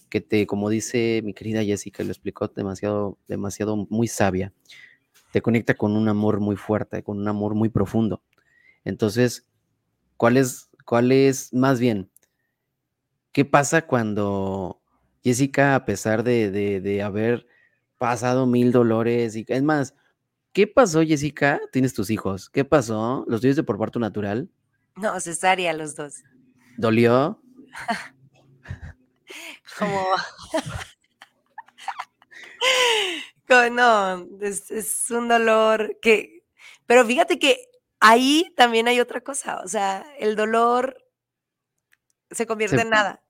que te, como dice mi querida Jessica, lo explicó demasiado, demasiado muy sabia, te conecta con un amor muy fuerte, con un amor muy profundo. Entonces, ¿cuál es, cuál es más bien? ¿Qué pasa cuando Jessica, a pesar de, de, haber pasado mil dolores y es más, ¿qué pasó, Jessica? Tienes tus hijos. ¿Qué pasó? ¿Los tienes de por parto natural? No, cesárea los dos. ¿Dolió? como... no, es, un dolor que... Pero fíjate que ahí también hay otra cosa, o sea, el dolor se convierte en nada.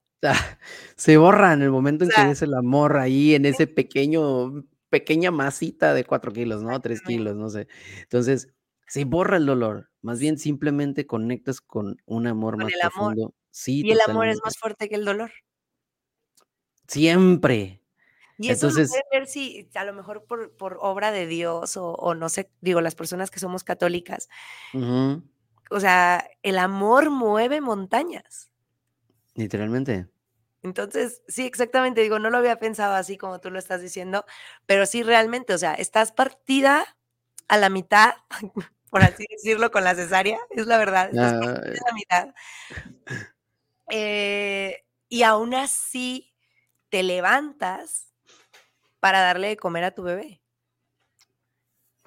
Se borra en el momento en que es el amor ahí, en ese pequeño, pequeña masita de cuatro kilos, ¿no? Tres kilos, no sé. Entonces, se borra el dolor. Más bien simplemente conectas con un amor más profundo. Sí, y el amor es más fuerte que el dolor. Siempre. Y eso Entonces, lo ver si a lo mejor por, por obra de Dios o, no sé, digo, las personas que somos católicas. O sea, el amor mueve montañas. Literalmente. Entonces, sí, exactamente, digo, no lo había pensado así como tú lo estás diciendo, pero sí realmente, o sea, estás partida a la mitad, por así decirlo, con la cesárea, es la verdad, estás partida a la mitad. Eh, y aún así te levantas para darle de comer a tu bebé.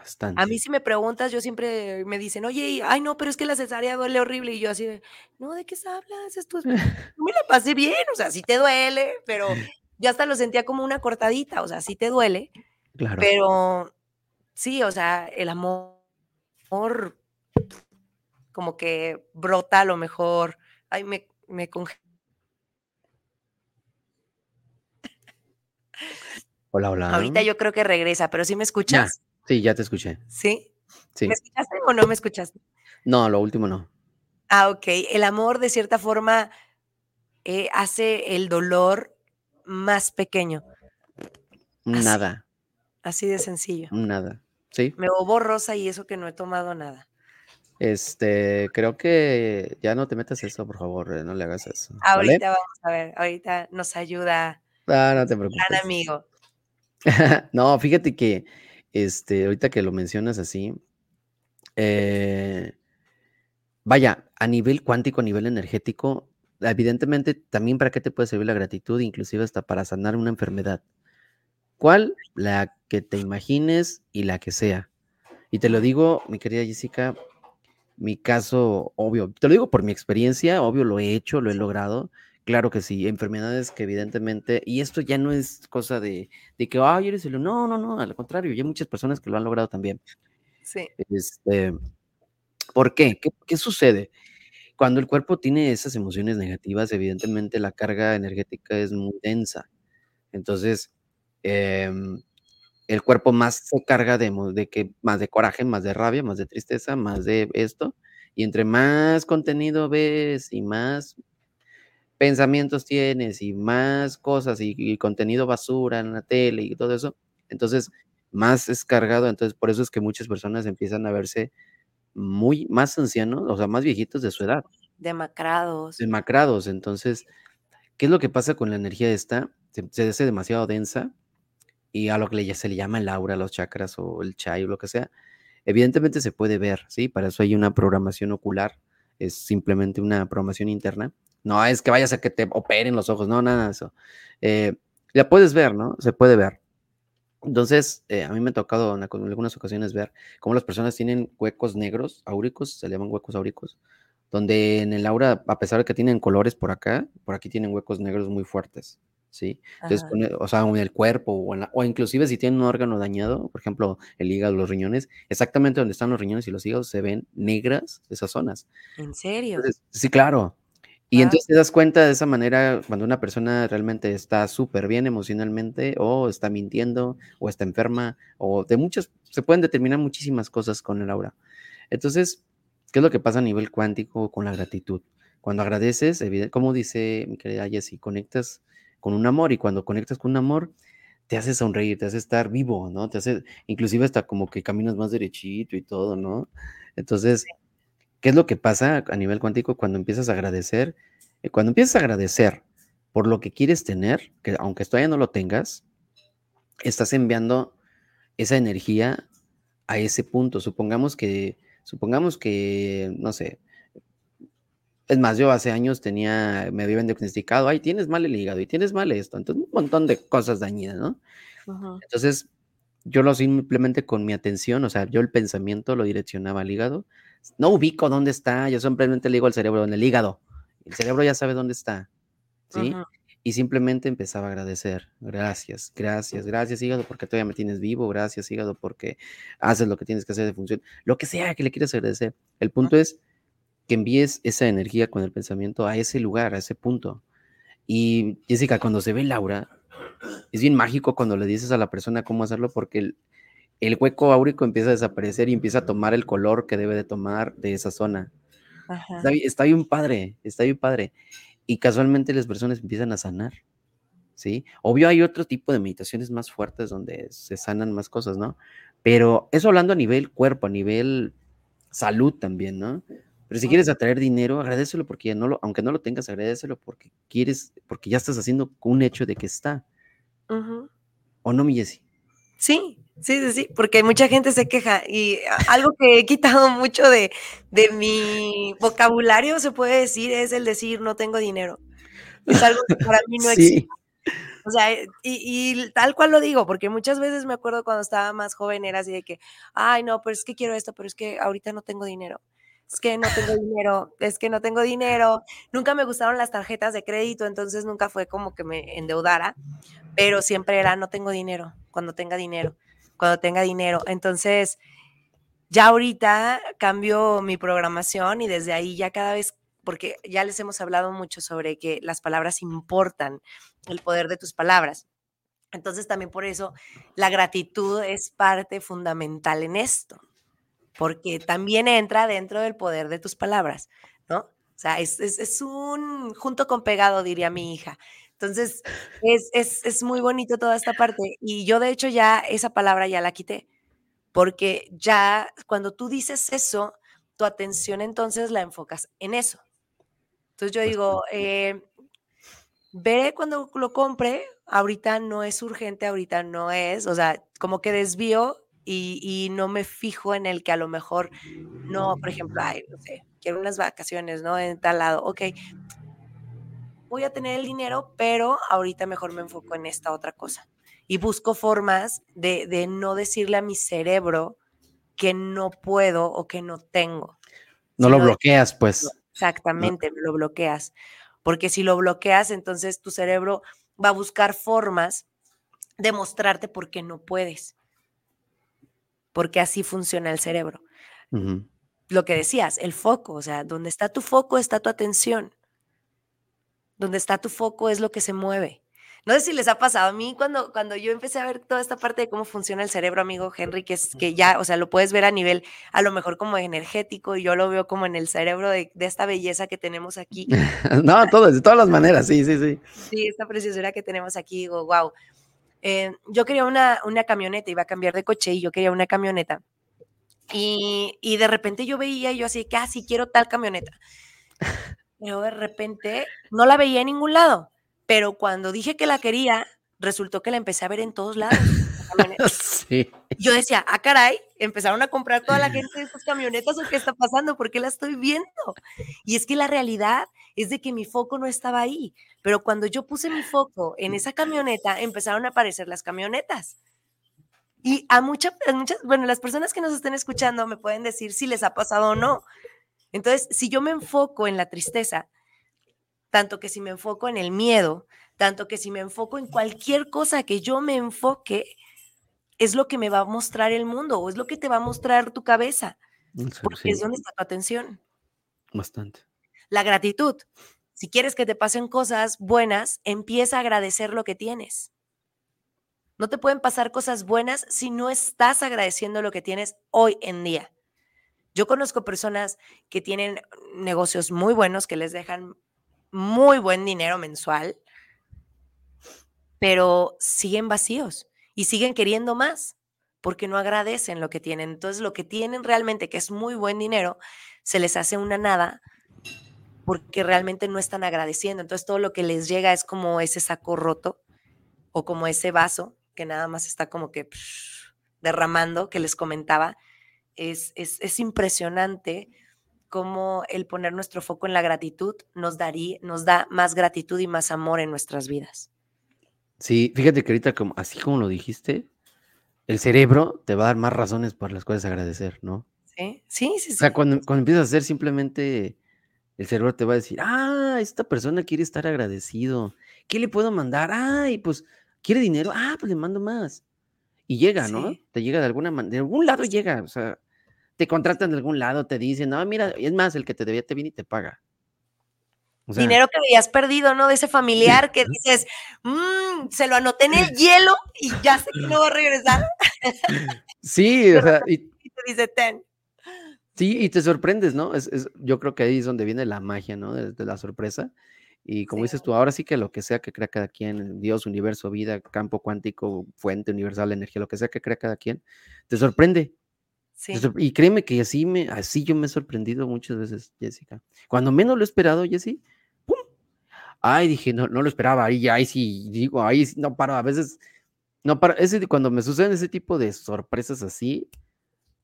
Bastante. A mí si me preguntas, yo siempre me dicen, oye, ay no, pero es que la cesárea duele horrible. Y yo así de, no, ¿de qué hablas? Esto me la pasé bien, o sea, sí te duele, pero yo hasta lo sentía como una cortadita, o sea, sí te duele. Claro. Pero sí, o sea, el amor como que brota a lo mejor. Ay, me, me Hola, hola. Ahorita yo creo que regresa, pero ¿sí me escuchas? Sí, ya te escuché. ¿Sí? Sí. ¿Me escuchaste o no me escuchaste? No, lo último no. Ah, ok. El amor, de cierta forma, eh, hace el dolor más pequeño. Nada. Así de sencillo. Nada. Sí. Me hubo borrosa y eso que no he tomado nada. Este, creo que ya no te metas eso, por favor, eh, no le hagas eso. Ahorita vamos a ver, ahorita nos ayuda. Ah, no te preocupes. Gran amigo. no, fíjate que, este, ahorita que lo mencionas así, eh, vaya, a nivel cuántico, a nivel energético, evidentemente también para qué te puede servir la gratitud, inclusive hasta para sanar una enfermedad. ¿Cuál? La que te imagines y la que sea. Y te lo digo, mi querida Jessica, mi caso, obvio, te lo digo por mi experiencia, obvio lo he hecho, lo he logrado, Claro que sí, enfermedades que evidentemente, y esto ya no es cosa de, de que, ay, eres el... No, no, no, al contrario, ya hay muchas personas que lo han logrado también. Sí. Este, ¿Por qué? qué? ¿Qué sucede? Cuando el cuerpo tiene esas emociones negativas, evidentemente la carga energética es muy densa. Entonces, em, el cuerpo más se carga de, de que más de coraje, más de rabia, más de tristeza, más de esto. Y entre más contenido ves y más pensamientos tienes y más cosas y, contenido basura en la tele y todo eso, entonces más es cargado, entonces por eso es que muchas personas empiezan a verse muy más ancianos, o sea, más viejitos de su edad. Demacrados. Demacrados, entonces, ¿qué es lo que pasa con la energía esta? Se, hace demasiado densa y a lo que se le llama el aura, los chakras o el chai o lo que sea, Evidentemente se puede ver, ¿sí? Para eso hay una programación ocular, es simplemente una programación interna. No es que vayas a que te operen los ojos, no, nada de eso. Eh, la puedes ver, ¿no? Se puede ver. Entonces, eh, a mí me ha tocado en, algunas ocasiones ver cómo las personas tienen huecos negros, áuricos, se le llaman huecos áuricos, donde en el aura, a pesar de que tienen colores por acá, por aquí tienen huecos negros muy fuertes, ¿sí? Entonces, o sea, en el cuerpo o, o, inclusive si tienen un órgano dañado, por ejemplo, el hígado, los riñones, exactamente donde están los riñones y los hígados se ven negras esas zonas. ¿En serio? sí, claro. Y entonces te das cuenta de esa manera cuando una persona realmente está súper bien emocionalmente o está mintiendo o está enferma o de muchas, se pueden determinar muchísimas cosas con el aura. Entonces, ¿qué es lo que pasa a nivel cuántico con la gratitud? Cuando agradeces, como dice mi querida Jessie, conectas con un amor y cuando conectas con un amor, te hace sonreír, te hace estar vivo, ¿no? Te hace, inclusive hasta como que caminas más derechito y todo, ¿no? Entonces, ¿Qué es lo que pasa a nivel cuántico cuando empiezas a agradecer? Eh, cuando empiezas a agradecer por lo que quieres tener, que aunque todavía no lo tengas, estás enviando esa energía a ese punto. Supongamos que, supongamos que, no sé, es más, yo hace años tenía, me habían diagnosticado, ay, tienes mal el hígado y tienes mal esto, entonces un montón de cosas dañinas, ¿no? Entonces, yo lo simplemente con mi atención, o sea, yo el pensamiento lo direccionaba al hígado no ubico dónde está, yo simplemente le digo al cerebro, en el hígado. El cerebro ya sabe dónde está, ¿sí? Y simplemente empezaba a agradecer. Gracias, gracias, gracias, hígado, porque todavía me tienes vivo. Gracias, hígado, porque haces lo que tienes que hacer de función. Lo que sea que le quieras agradecer. El punto es que envíes esa energía con el pensamiento a ese lugar, a ese punto. Y Jessica, cuando se ve Laura, es bien mágico cuando le dices a la persona cómo hacerlo, porque el, el hueco áurico empieza a desaparecer y empieza a tomar el color que debe de tomar de esa zona. Está, bien padre, está bien padre. Y casualmente las personas empiezan a sanar, ¿sí? Obvio hay otro tipo de meditaciones más fuertes donde se sanan más cosas, ¿no? Pero eso hablando a nivel cuerpo, a nivel salud también, ¿no? Pero si quieres atraer dinero, agradecelo porque no lo, aunque no lo tengas, agradecelo porque quieres, porque ya estás haciendo un hecho de que está. ¿O no, mi Jessie? Sí, sí, sí, sí, porque mucha gente se queja y algo que he quitado mucho de, mi vocabulario, se puede decir, es el decir no tengo dinero. Es algo que para mí no existe. O sea, y, y, tal cual lo digo, porque muchas veces me acuerdo cuando estaba más joven era así de que, ay, no, pero es que quiero esto, pero es que ahorita no tengo dinero. Es que no tengo dinero, es que no tengo dinero. Nunca me gustaron las tarjetas de crédito, entonces nunca fue como que me endeudara pero siempre era, no tengo dinero, cuando tenga dinero, cuando tenga dinero. Entonces, ya ahorita cambio mi programación y desde ahí ya cada vez, porque ya les hemos hablado mucho sobre que las palabras importan, el poder de tus palabras. Entonces, también por eso la gratitud es parte fundamental en esto, porque también entra dentro del poder de tus palabras, ¿no? O sea, es, es, es un junto con pegado, diría mi hija. Entonces, es, es, muy bonito toda esta parte. Y yo, de hecho, ya esa palabra ya la quité, porque ya cuando tú dices eso, tu atención entonces la enfocas en eso. Entonces yo digo, eh, veré cuando lo compre, ahorita no es urgente, ahorita no es, o sea, como que desvío y, y, no me fijo en el que a lo mejor no, por ejemplo, ay, no sé, quiero unas vacaciones, ¿no? En tal lado, ok, voy a tener el dinero, pero ahorita mejor me enfoco en esta otra cosa. Y busco formas de, no decirle a mi cerebro que no puedo o que no tengo. No lo bloqueas, pues. Exactamente, lo bloqueas. Porque si lo bloqueas, entonces tu cerebro va a buscar formas de mostrarte por qué no puedes. Porque así funciona el cerebro. Lo que decías, el foco, o sea, donde está tu foco está tu atención donde está tu foco es lo que se mueve. No sé si les ha pasado a mí cuando, cuando yo empecé a ver toda esta parte de cómo funciona el cerebro, amigo Henry, que es que ya, o sea, lo puedes ver a nivel a lo mejor como energético y yo lo veo como en el cerebro de, esta belleza que tenemos aquí. no, todo, de todas las maneras, sí, sí, sí. Sí, esta preciosura que tenemos aquí, digo, wow. Eh, yo quería una, una camioneta, iba a cambiar de coche y yo quería una camioneta. Y, y de repente yo veía, yo así, que, ah, quiero tal camioneta pero de repente no la veía en ningún lado. Pero cuando dije que la quería, resultó que la empecé a ver en todos lados. Yo decía, ah, caray, empezaron a comprar toda la gente de estas camionetas o qué está pasando, ¿por qué la estoy viendo? Y es que la realidad es de que mi foco no estaba ahí, pero cuando yo puse mi foco en esa camioneta, empezaron a aparecer las camionetas. Y a muchas, muchas, bueno, las personas que nos estén escuchando me pueden decir si les ha pasado o no. Entonces, si yo me enfoco en la tristeza, tanto que si me enfoco en el miedo, tanto que si me enfoco en cualquier cosa que yo me enfoque, es lo que me va a mostrar el mundo o es lo que te va a mostrar tu cabeza. Porque es donde está tu atención. Bastante. La gratitud. Si quieres que te pasen cosas buenas, empieza a agradecer lo que tienes. No te pueden pasar cosas buenas si no estás agradeciendo lo que tienes hoy en día. Yo conozco personas que tienen negocios muy buenos, que les dejan muy buen dinero mensual, pero siguen vacíos y siguen queriendo más porque no agradecen lo que tienen. Entonces, lo que tienen realmente, que es muy buen dinero, se les hace una nada porque realmente no están agradeciendo. Entonces, todo lo que les llega es como ese saco roto o como ese vaso que nada más está como que derramando, que les comentaba, es, es, impresionante cómo el poner nuestro foco en la gratitud nos, daría, nos da más gratitud y más amor en nuestras vidas. Sí, fíjate que ahorita, como, así como lo dijiste, el cerebro te va a dar más razones por las cuales agradecer, ¿no? Sí, sí, sí. O sea, cuando, cuando empiezas a hacer simplemente, el cerebro te va a decir, ah, esta persona quiere estar agradecido, ¿qué le puedo mandar? Ay, pues ¿Quiere dinero? Ah, pues le mando más. Y llega, ¿no? Te llega de alguna manera, de algún lado llega, o sea, te contratan de algún lado, te dicen, no, mira, es más, el que te debía te viene y te paga. Dinero que habías perdido, ¿no? De ese familiar que dices, mmm, se lo anoté en el hielo y ya sé que no va a regresar. Sí, o sea, y, te dice, ten. Sí, y te sorprendes, ¿no? Es, yo creo que ahí es donde viene la magia, ¿no? de la sorpresa. Y como dices tú, ahora sí que lo que sea que crea cada quien, Dios, universo, vida, campo cuántico, fuente universal, energía, lo que sea que crea cada quien, te sorprende. y créeme que así, me, así yo me he sorprendido muchas veces, Jessica. Cuando menos lo he esperado, Jessy. Ay, dije, no, no lo esperaba, ahí, ahí sí, digo, ahí sí, no paro, a veces, no paro, ese, cuando me suceden ese tipo de sorpresas así,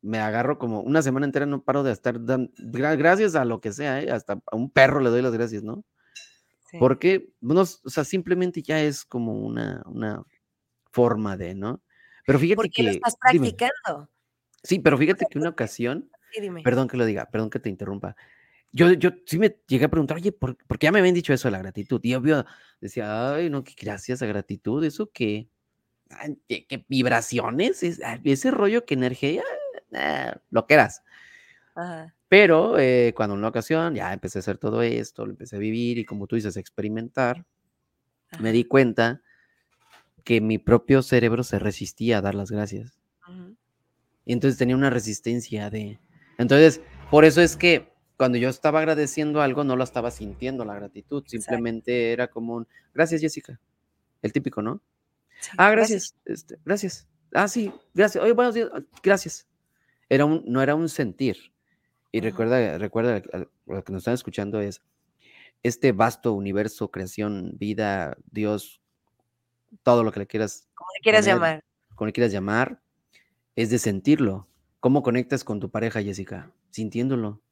me agarro como una semana entera, no paro de estar dando, gracias a lo que sea, ¿eh? hasta a un perro le doy las gracias, ¿no? Porque, bueno, o sea, simplemente ya es como una, una forma de, ¿no? Pero fíjate Porque que. lo estás practicando. Sí, pero fíjate que una ocasión. Perdón que lo diga, perdón que te interrumpa. Yo, yo sí me llegué a preguntar, oye, ¿por, qué ya me habían dicho eso de la gratitud? Y obvio decía, ay, no, que gracias a gratitud, ¿eso qué? ¿Qué, vibraciones? ese rollo que energía, ah, lo que eras. Ajá. Pero eh, cuando en una ocasión ya empecé a hacer todo esto, lo empecé a vivir y como tú dices, experimentar, me di cuenta que mi propio cerebro se resistía a dar las gracias. Y entonces tenía una resistencia de... Entonces, por eso es que cuando yo estaba agradeciendo algo, no lo estaba sintiendo la gratitud, simplemente era como un, gracias Jessica, el típico, ¿no? ah, gracias, gracias. Este, gracias. Ah, sí, gracias. Oye, buenos días, gracias. Era un, no era un sentir, y recuerda, recuerda, lo que nos están escuchando es este vasto universo, creación, vida, Dios, todo lo que le quieras. Como le quieras llamar. Como le quieras llamar, es de sentirlo. ¿Cómo conectas con tu pareja, Jessica? Sintiéndolo.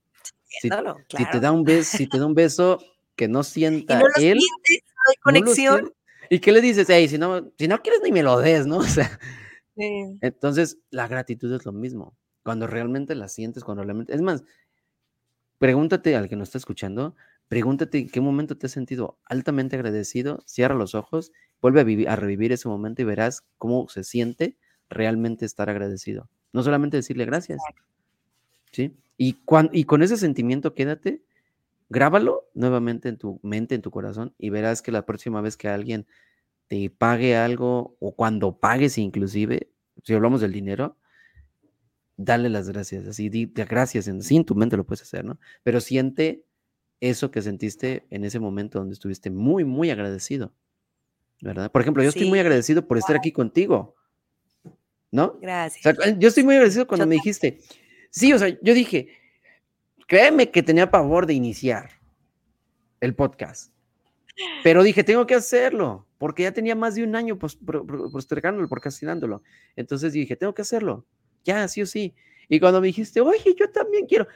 Si, si, te da un beso, si te da un beso que no sienta él. hay conexión. ¿Y qué le dices? Hey, si no, si no quieres ni me lo des, ¿no? O sea, entonces la gratitud es lo mismo cuando realmente la sientes, cuando realmente... Es más, pregúntate al que nos está escuchando, pregúntate en qué momento te has sentido altamente agradecido, cierra los ojos, vuelve a, vivir, a revivir ese momento y verás cómo se siente realmente estar agradecido. No solamente decirle gracias. ¿Sí? Y, y con ese sentimiento quédate, grábalo nuevamente en tu mente, en tu corazón, y verás que la próxima vez que alguien te pague algo, o cuando pagues inclusive, si hablamos del dinero, dale las gracias, así, di gracias, en, sí, en tu mente lo puedes hacer, ¿no? Pero siente eso que sentiste en ese momento donde estuviste muy, muy agradecido, ¿verdad? Por ejemplo, yo estoy muy agradecido por estar aquí contigo, ¿no? Gracias. yo estoy muy agradecido cuando me dijiste, sí, o sea, yo dije, créeme que tenía pavor de iniciar el podcast. Pero dije, tengo que hacerlo, porque ya tenía más de un año postergándolo, procrastinándolo. Entonces dije, tengo que hacerlo, ya, sí o sí. Y cuando me dijiste, oye, yo también quiero,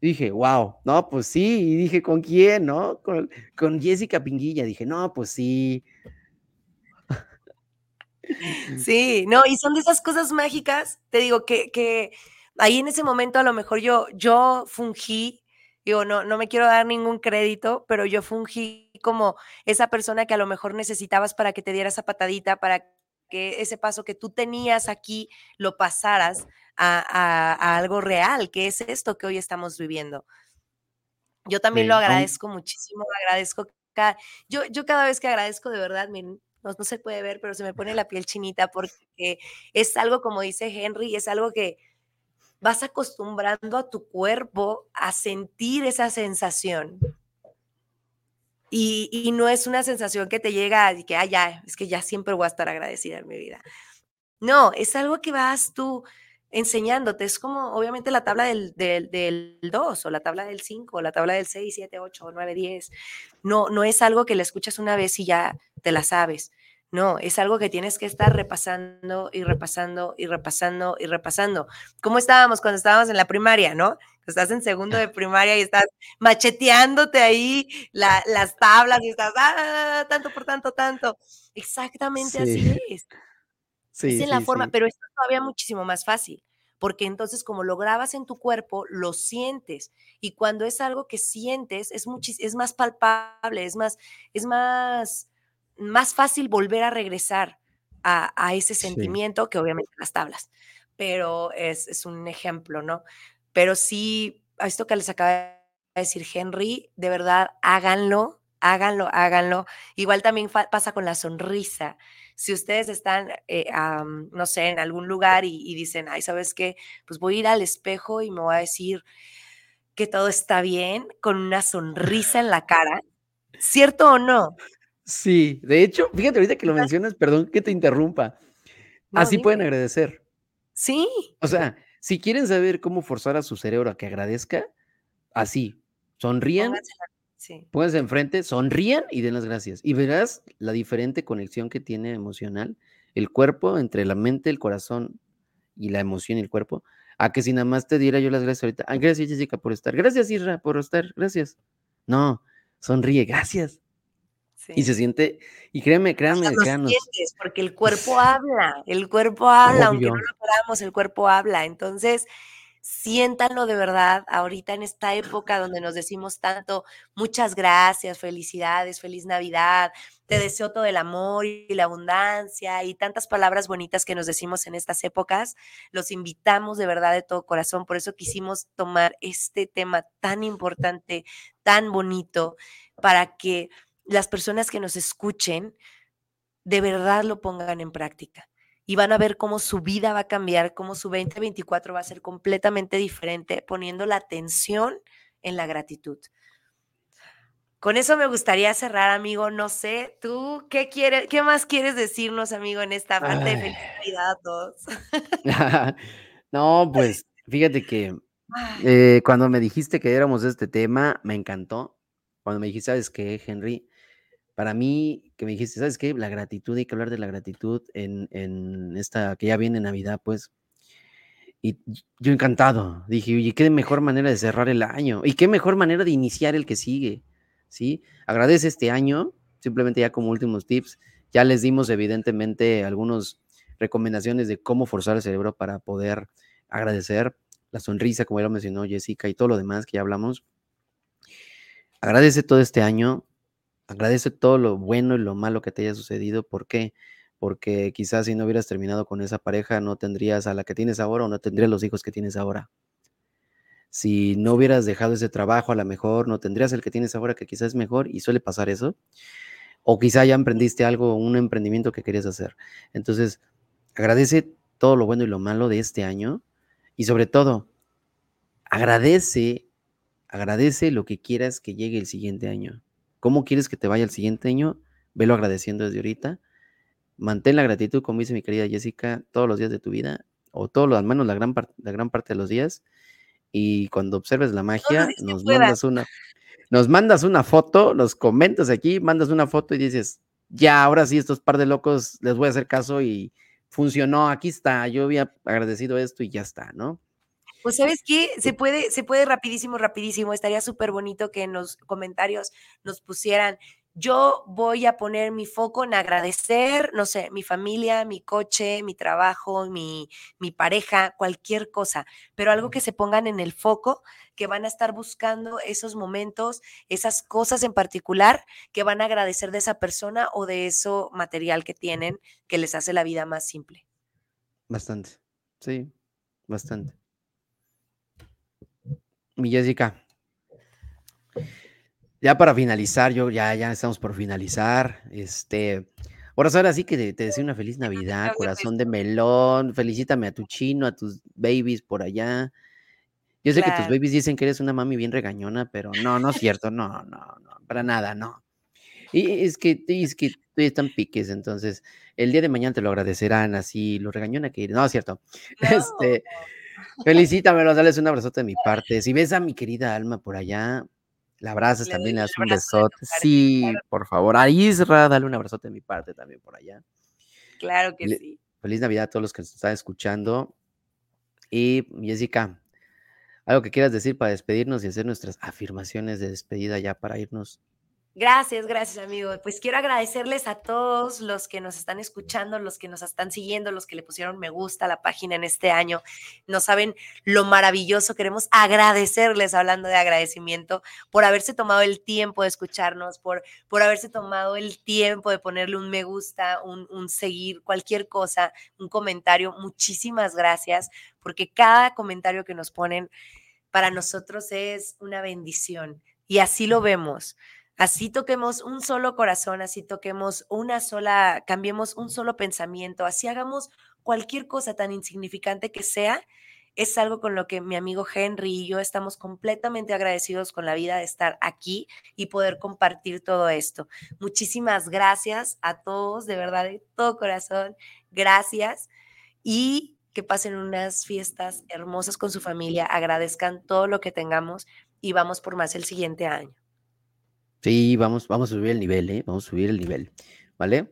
dije, wow, no, pues sí. Y dije, ¿con quién, no? Con, con Jessica Pinguilla. Dije, no, pues sí. Sí, no, y son de esas cosas mágicas, te digo, que, que ahí en ese momento a lo mejor yo, yo fungí, digo, no, no me quiero dar ningún crédito, pero yo fungí como esa persona que a lo mejor necesitabas para que te diera esa patadita, para que ese paso que tú tenías aquí lo pasaras a, algo real, que es esto que hoy estamos viviendo. Yo también lo agradezco muchísimo, agradezco cada, yo, yo cada vez que agradezco de verdad, miren, no, no, se puede ver, pero se me pone la piel chinita porque es algo, como dice Henry, es algo que vas acostumbrando a tu cuerpo a sentir esa sensación. Y, no es una sensación que te llega y que, ah, ya, es que ya siempre voy a estar agradecida en mi vida. No, es algo que vas tú enseñándote. Es como, obviamente, la tabla del, del, 2 o la tabla del 5 o la tabla del 6, 7, 8, 9, 10. No, no es algo que la escuchas una vez y ya te la sabes. No, es algo que tienes que estar repasando y repasando y repasando y repasando. ¿Cómo estábamos cuando estábamos en la primaria, no? Estás en segundo de primaria y estás macheteándote ahí las tablas y estás, ah, tanto por tanto, tanto. Exactamente así es. Sí, es en la forma, pero esto es todavía muchísimo más fácil, porque entonces como lo grabas en tu cuerpo, lo sientes. Y cuando es algo que sientes, es, es más palpable, es más, es más más fácil volver a regresar a, ese sentimiento que obviamente las tablas, pero es, un ejemplo, ¿no? Pero sí, a esto que les acaba de decir Henry, de verdad, háganlo, háganlo, háganlo. Igual también pasa con la sonrisa. Si ustedes están, eh, no sé, en algún lugar y, y, dicen, ay, ¿sabes qué? Pues voy a ir al espejo y me voy a decir que todo está bien, con una sonrisa en la cara, ¿cierto o no? Sí, de hecho, fíjate ahorita que lo mencionas, perdón que te interrumpa. Así pueden agradecer. Sí. O sea, si quieren saber cómo forzar a su cerebro a que agradezca, así, sonrían, sí. pónganse enfrente, sonrían y den las gracias. Y verás la diferente conexión que tiene emocional el cuerpo entre la mente, el corazón y la emoción y el cuerpo, a que si nada más te diera yo las gracias ahorita. gracias Jessica por estar. Gracias Isra por estar. Gracias. No, sonríe. Gracias. Y se siente, y créeme, créanme, créanme. Porque el cuerpo habla, el cuerpo habla, aunque no lo queramos, el cuerpo habla. Entonces, siéntanlo de verdad ahorita en esta época donde nos decimos tanto, muchas gracias, felicidades, feliz Navidad, te deseo todo el amor y la abundancia y tantas palabras bonitas que nos decimos en estas épocas. Los invitamos de verdad de todo corazón, por eso quisimos tomar este tema tan importante, tan bonito, para que las personas que nos escuchen de verdad lo pongan en práctica y van a ver cómo su vida va a cambiar, cómo su 2024 va a ser completamente diferente, poniendo la atención en la gratitud. Con eso me gustaría cerrar, amigo. No sé, tú, ¿qué, quieres, qué más quieres decirnos, amigo, en esta parte de felicidad todos? no, pues fíjate que eh, cuando me dijiste que éramos de este tema, me encantó. Cuando me dijiste, ¿sabes qué, Henry? Para mí, que me dijiste, ¿sabes qué? La gratitud, hay que hablar de la gratitud en, en esta, que ya viene Navidad, pues. Y yo encantado, dije, oye, qué mejor manera de cerrar el año y qué mejor manera de iniciar el que sigue, ¿sí? Agradece este año, simplemente ya como últimos tips, ya les dimos evidentemente algunas recomendaciones de cómo forzar el cerebro para poder agradecer la sonrisa, como ya lo mencionó Jessica, y todo lo demás que ya hablamos. Agradece todo este año, Agradece todo lo bueno y lo malo que te haya sucedido. ¿Por qué? Porque quizás si no hubieras terminado con esa pareja, no tendrías a la que tienes ahora o no tendrías los hijos que tienes ahora. Si no hubieras dejado ese trabajo, a lo mejor no tendrías el que tienes ahora, que quizás es mejor, y suele pasar eso. O quizá ya emprendiste algo, un emprendimiento que querías hacer. Entonces, agradece todo lo bueno y lo malo de este año. Y sobre todo, agradece, agradece lo que quieras que llegue el siguiente año. ¿Cómo quieres que te vaya el siguiente año? Velo agradeciendo desde ahorita. Mantén la gratitud, como dice mi querida Jessica, todos los días de tu vida, o todos los, al menos la gran, la gran parte de los días. Y cuando observes la magia, nos mandas una. nos mandas una foto, los comentas aquí, mandas una foto y dices, ya, ahora sí, estos par de locos les voy a hacer caso y funcionó, aquí está, yo había agradecido esto y ya está, ¿no? Pues, ¿sabes qué? Se puede, se puede rapidísimo, rapidísimo. Estaría súper bonito que en los comentarios nos pusieran, yo voy a poner mi foco en agradecer, no sé, mi familia, mi coche, mi trabajo, mi, mi pareja, cualquier cosa, pero algo que se pongan en el foco, que van a estar buscando esos momentos, esas cosas en particular que van a agradecer de esa persona o de eso material que tienen que les hace la vida más simple. Bastante, sí, bastante. Mi Jessica. Ya para finalizar, yo ya, ya estamos por finalizar. Este, ahora ahora sí que te, te deseo una feliz Navidad, corazón de melón. Felicítame a tu chino, a tus babies por allá. Yo sé que tus babies dicen que eres una mami bien regañona, pero no, no es cierto, no, no, no, para nada, no. Y es que, es que están piques, entonces el día de mañana te lo agradecerán así, lo regañona que no es cierto. Este, felicítamelo, dales un abrazote de mi parte. Si ves a mi querida Alma por allá, la abrazas también, le das un besote. Sí, por favor. A Isra, dale un abrazote de mi parte también por allá. Claro que sí. Feliz Navidad a todos los que nos están escuchando. Y Jessica, algo que quieras decir para despedirnos y hacer nuestras afirmaciones de despedida ya para irnos. Gracias, gracias, amigo. Pues quiero agradecerles a todos los que nos están escuchando, los que nos están siguiendo, los que le pusieron me gusta a la página en este año. No saben lo maravilloso. Queremos agradecerles, hablando de agradecimiento, por haberse tomado el tiempo de escucharnos, por, por haberse tomado el tiempo de ponerle un me gusta, un, un seguir, cualquier cosa, un comentario. Muchísimas gracias, porque cada comentario que nos ponen para nosotros es una bendición. Y así lo vemos así toquemos un solo corazón, así toquemos una sola, cambiemos un solo pensamiento, así hagamos cualquier cosa tan insignificante que sea, es algo con lo que mi amigo Henry y yo estamos completamente agradecidos con la vida de estar aquí y poder compartir todo esto. Muchísimas gracias a todos, de verdad, de todo corazón, gracias y que pasen unas fiestas hermosas con su familia, agradezcan todo lo que tengamos y vamos por más el siguiente año. Sí, vamos, vamos a subir el nivel, ¿eh? Vamos a subir el nivel, ¿vale?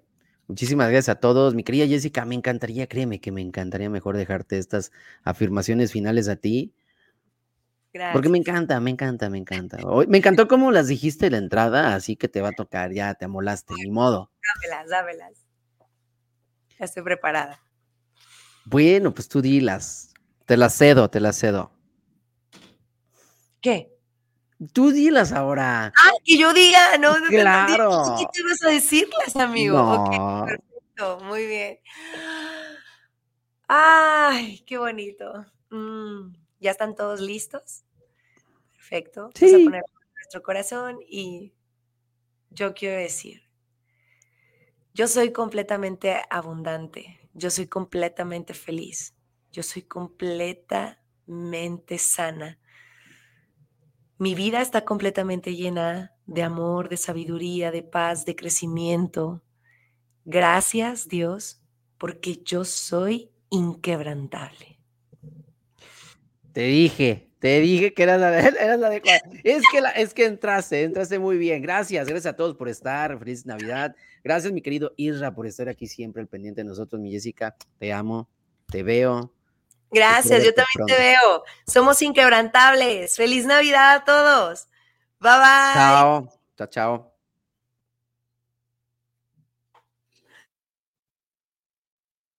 Muchísimas gracias a todos. Mi querida Jessica, me encantaría, créeme que me encantaría mejor dejarte estas afirmaciones finales a ti. Gracias. Porque me encanta, me encanta, me encanta. me encantó cómo las dijiste en la entrada, así que te va a tocar, ya te amolaste, ni modo. Dámelas, dámelas. Ya estoy preparada. Bueno, pues tú dilas. Te las cedo, te las cedo. ¿Qué? Tú dilas ahora. Ah, que yo diga, no, no claro. ¿Qué te vas a decirlas, amigo? No. perfecto, muy bien. Ay, qué bonito. Mm, ¿Ya están todos listos? Perfecto. Sí. Vamos a poner nuestro corazón y yo quiero decir, yo soy completamente abundante, yo soy completamente feliz, yo soy completamente sana mi vida está completamente llena de amor, de sabiduría, de paz, de crecimiento. Gracias Dios, porque yo soy inquebrantable. Te dije, te dije que eras la, la adecuada. Es que, es que entraste, entraste muy bien. Gracias, gracias a todos por estar. Feliz Navidad. Gracias, mi querido Isra, por estar aquí siempre al pendiente de nosotros. Mi Jessica, te amo, te veo, Gracias, yo también te veo. Somos inquebrantables. Feliz Navidad a todos. Bye bye. Chao, chao, chao.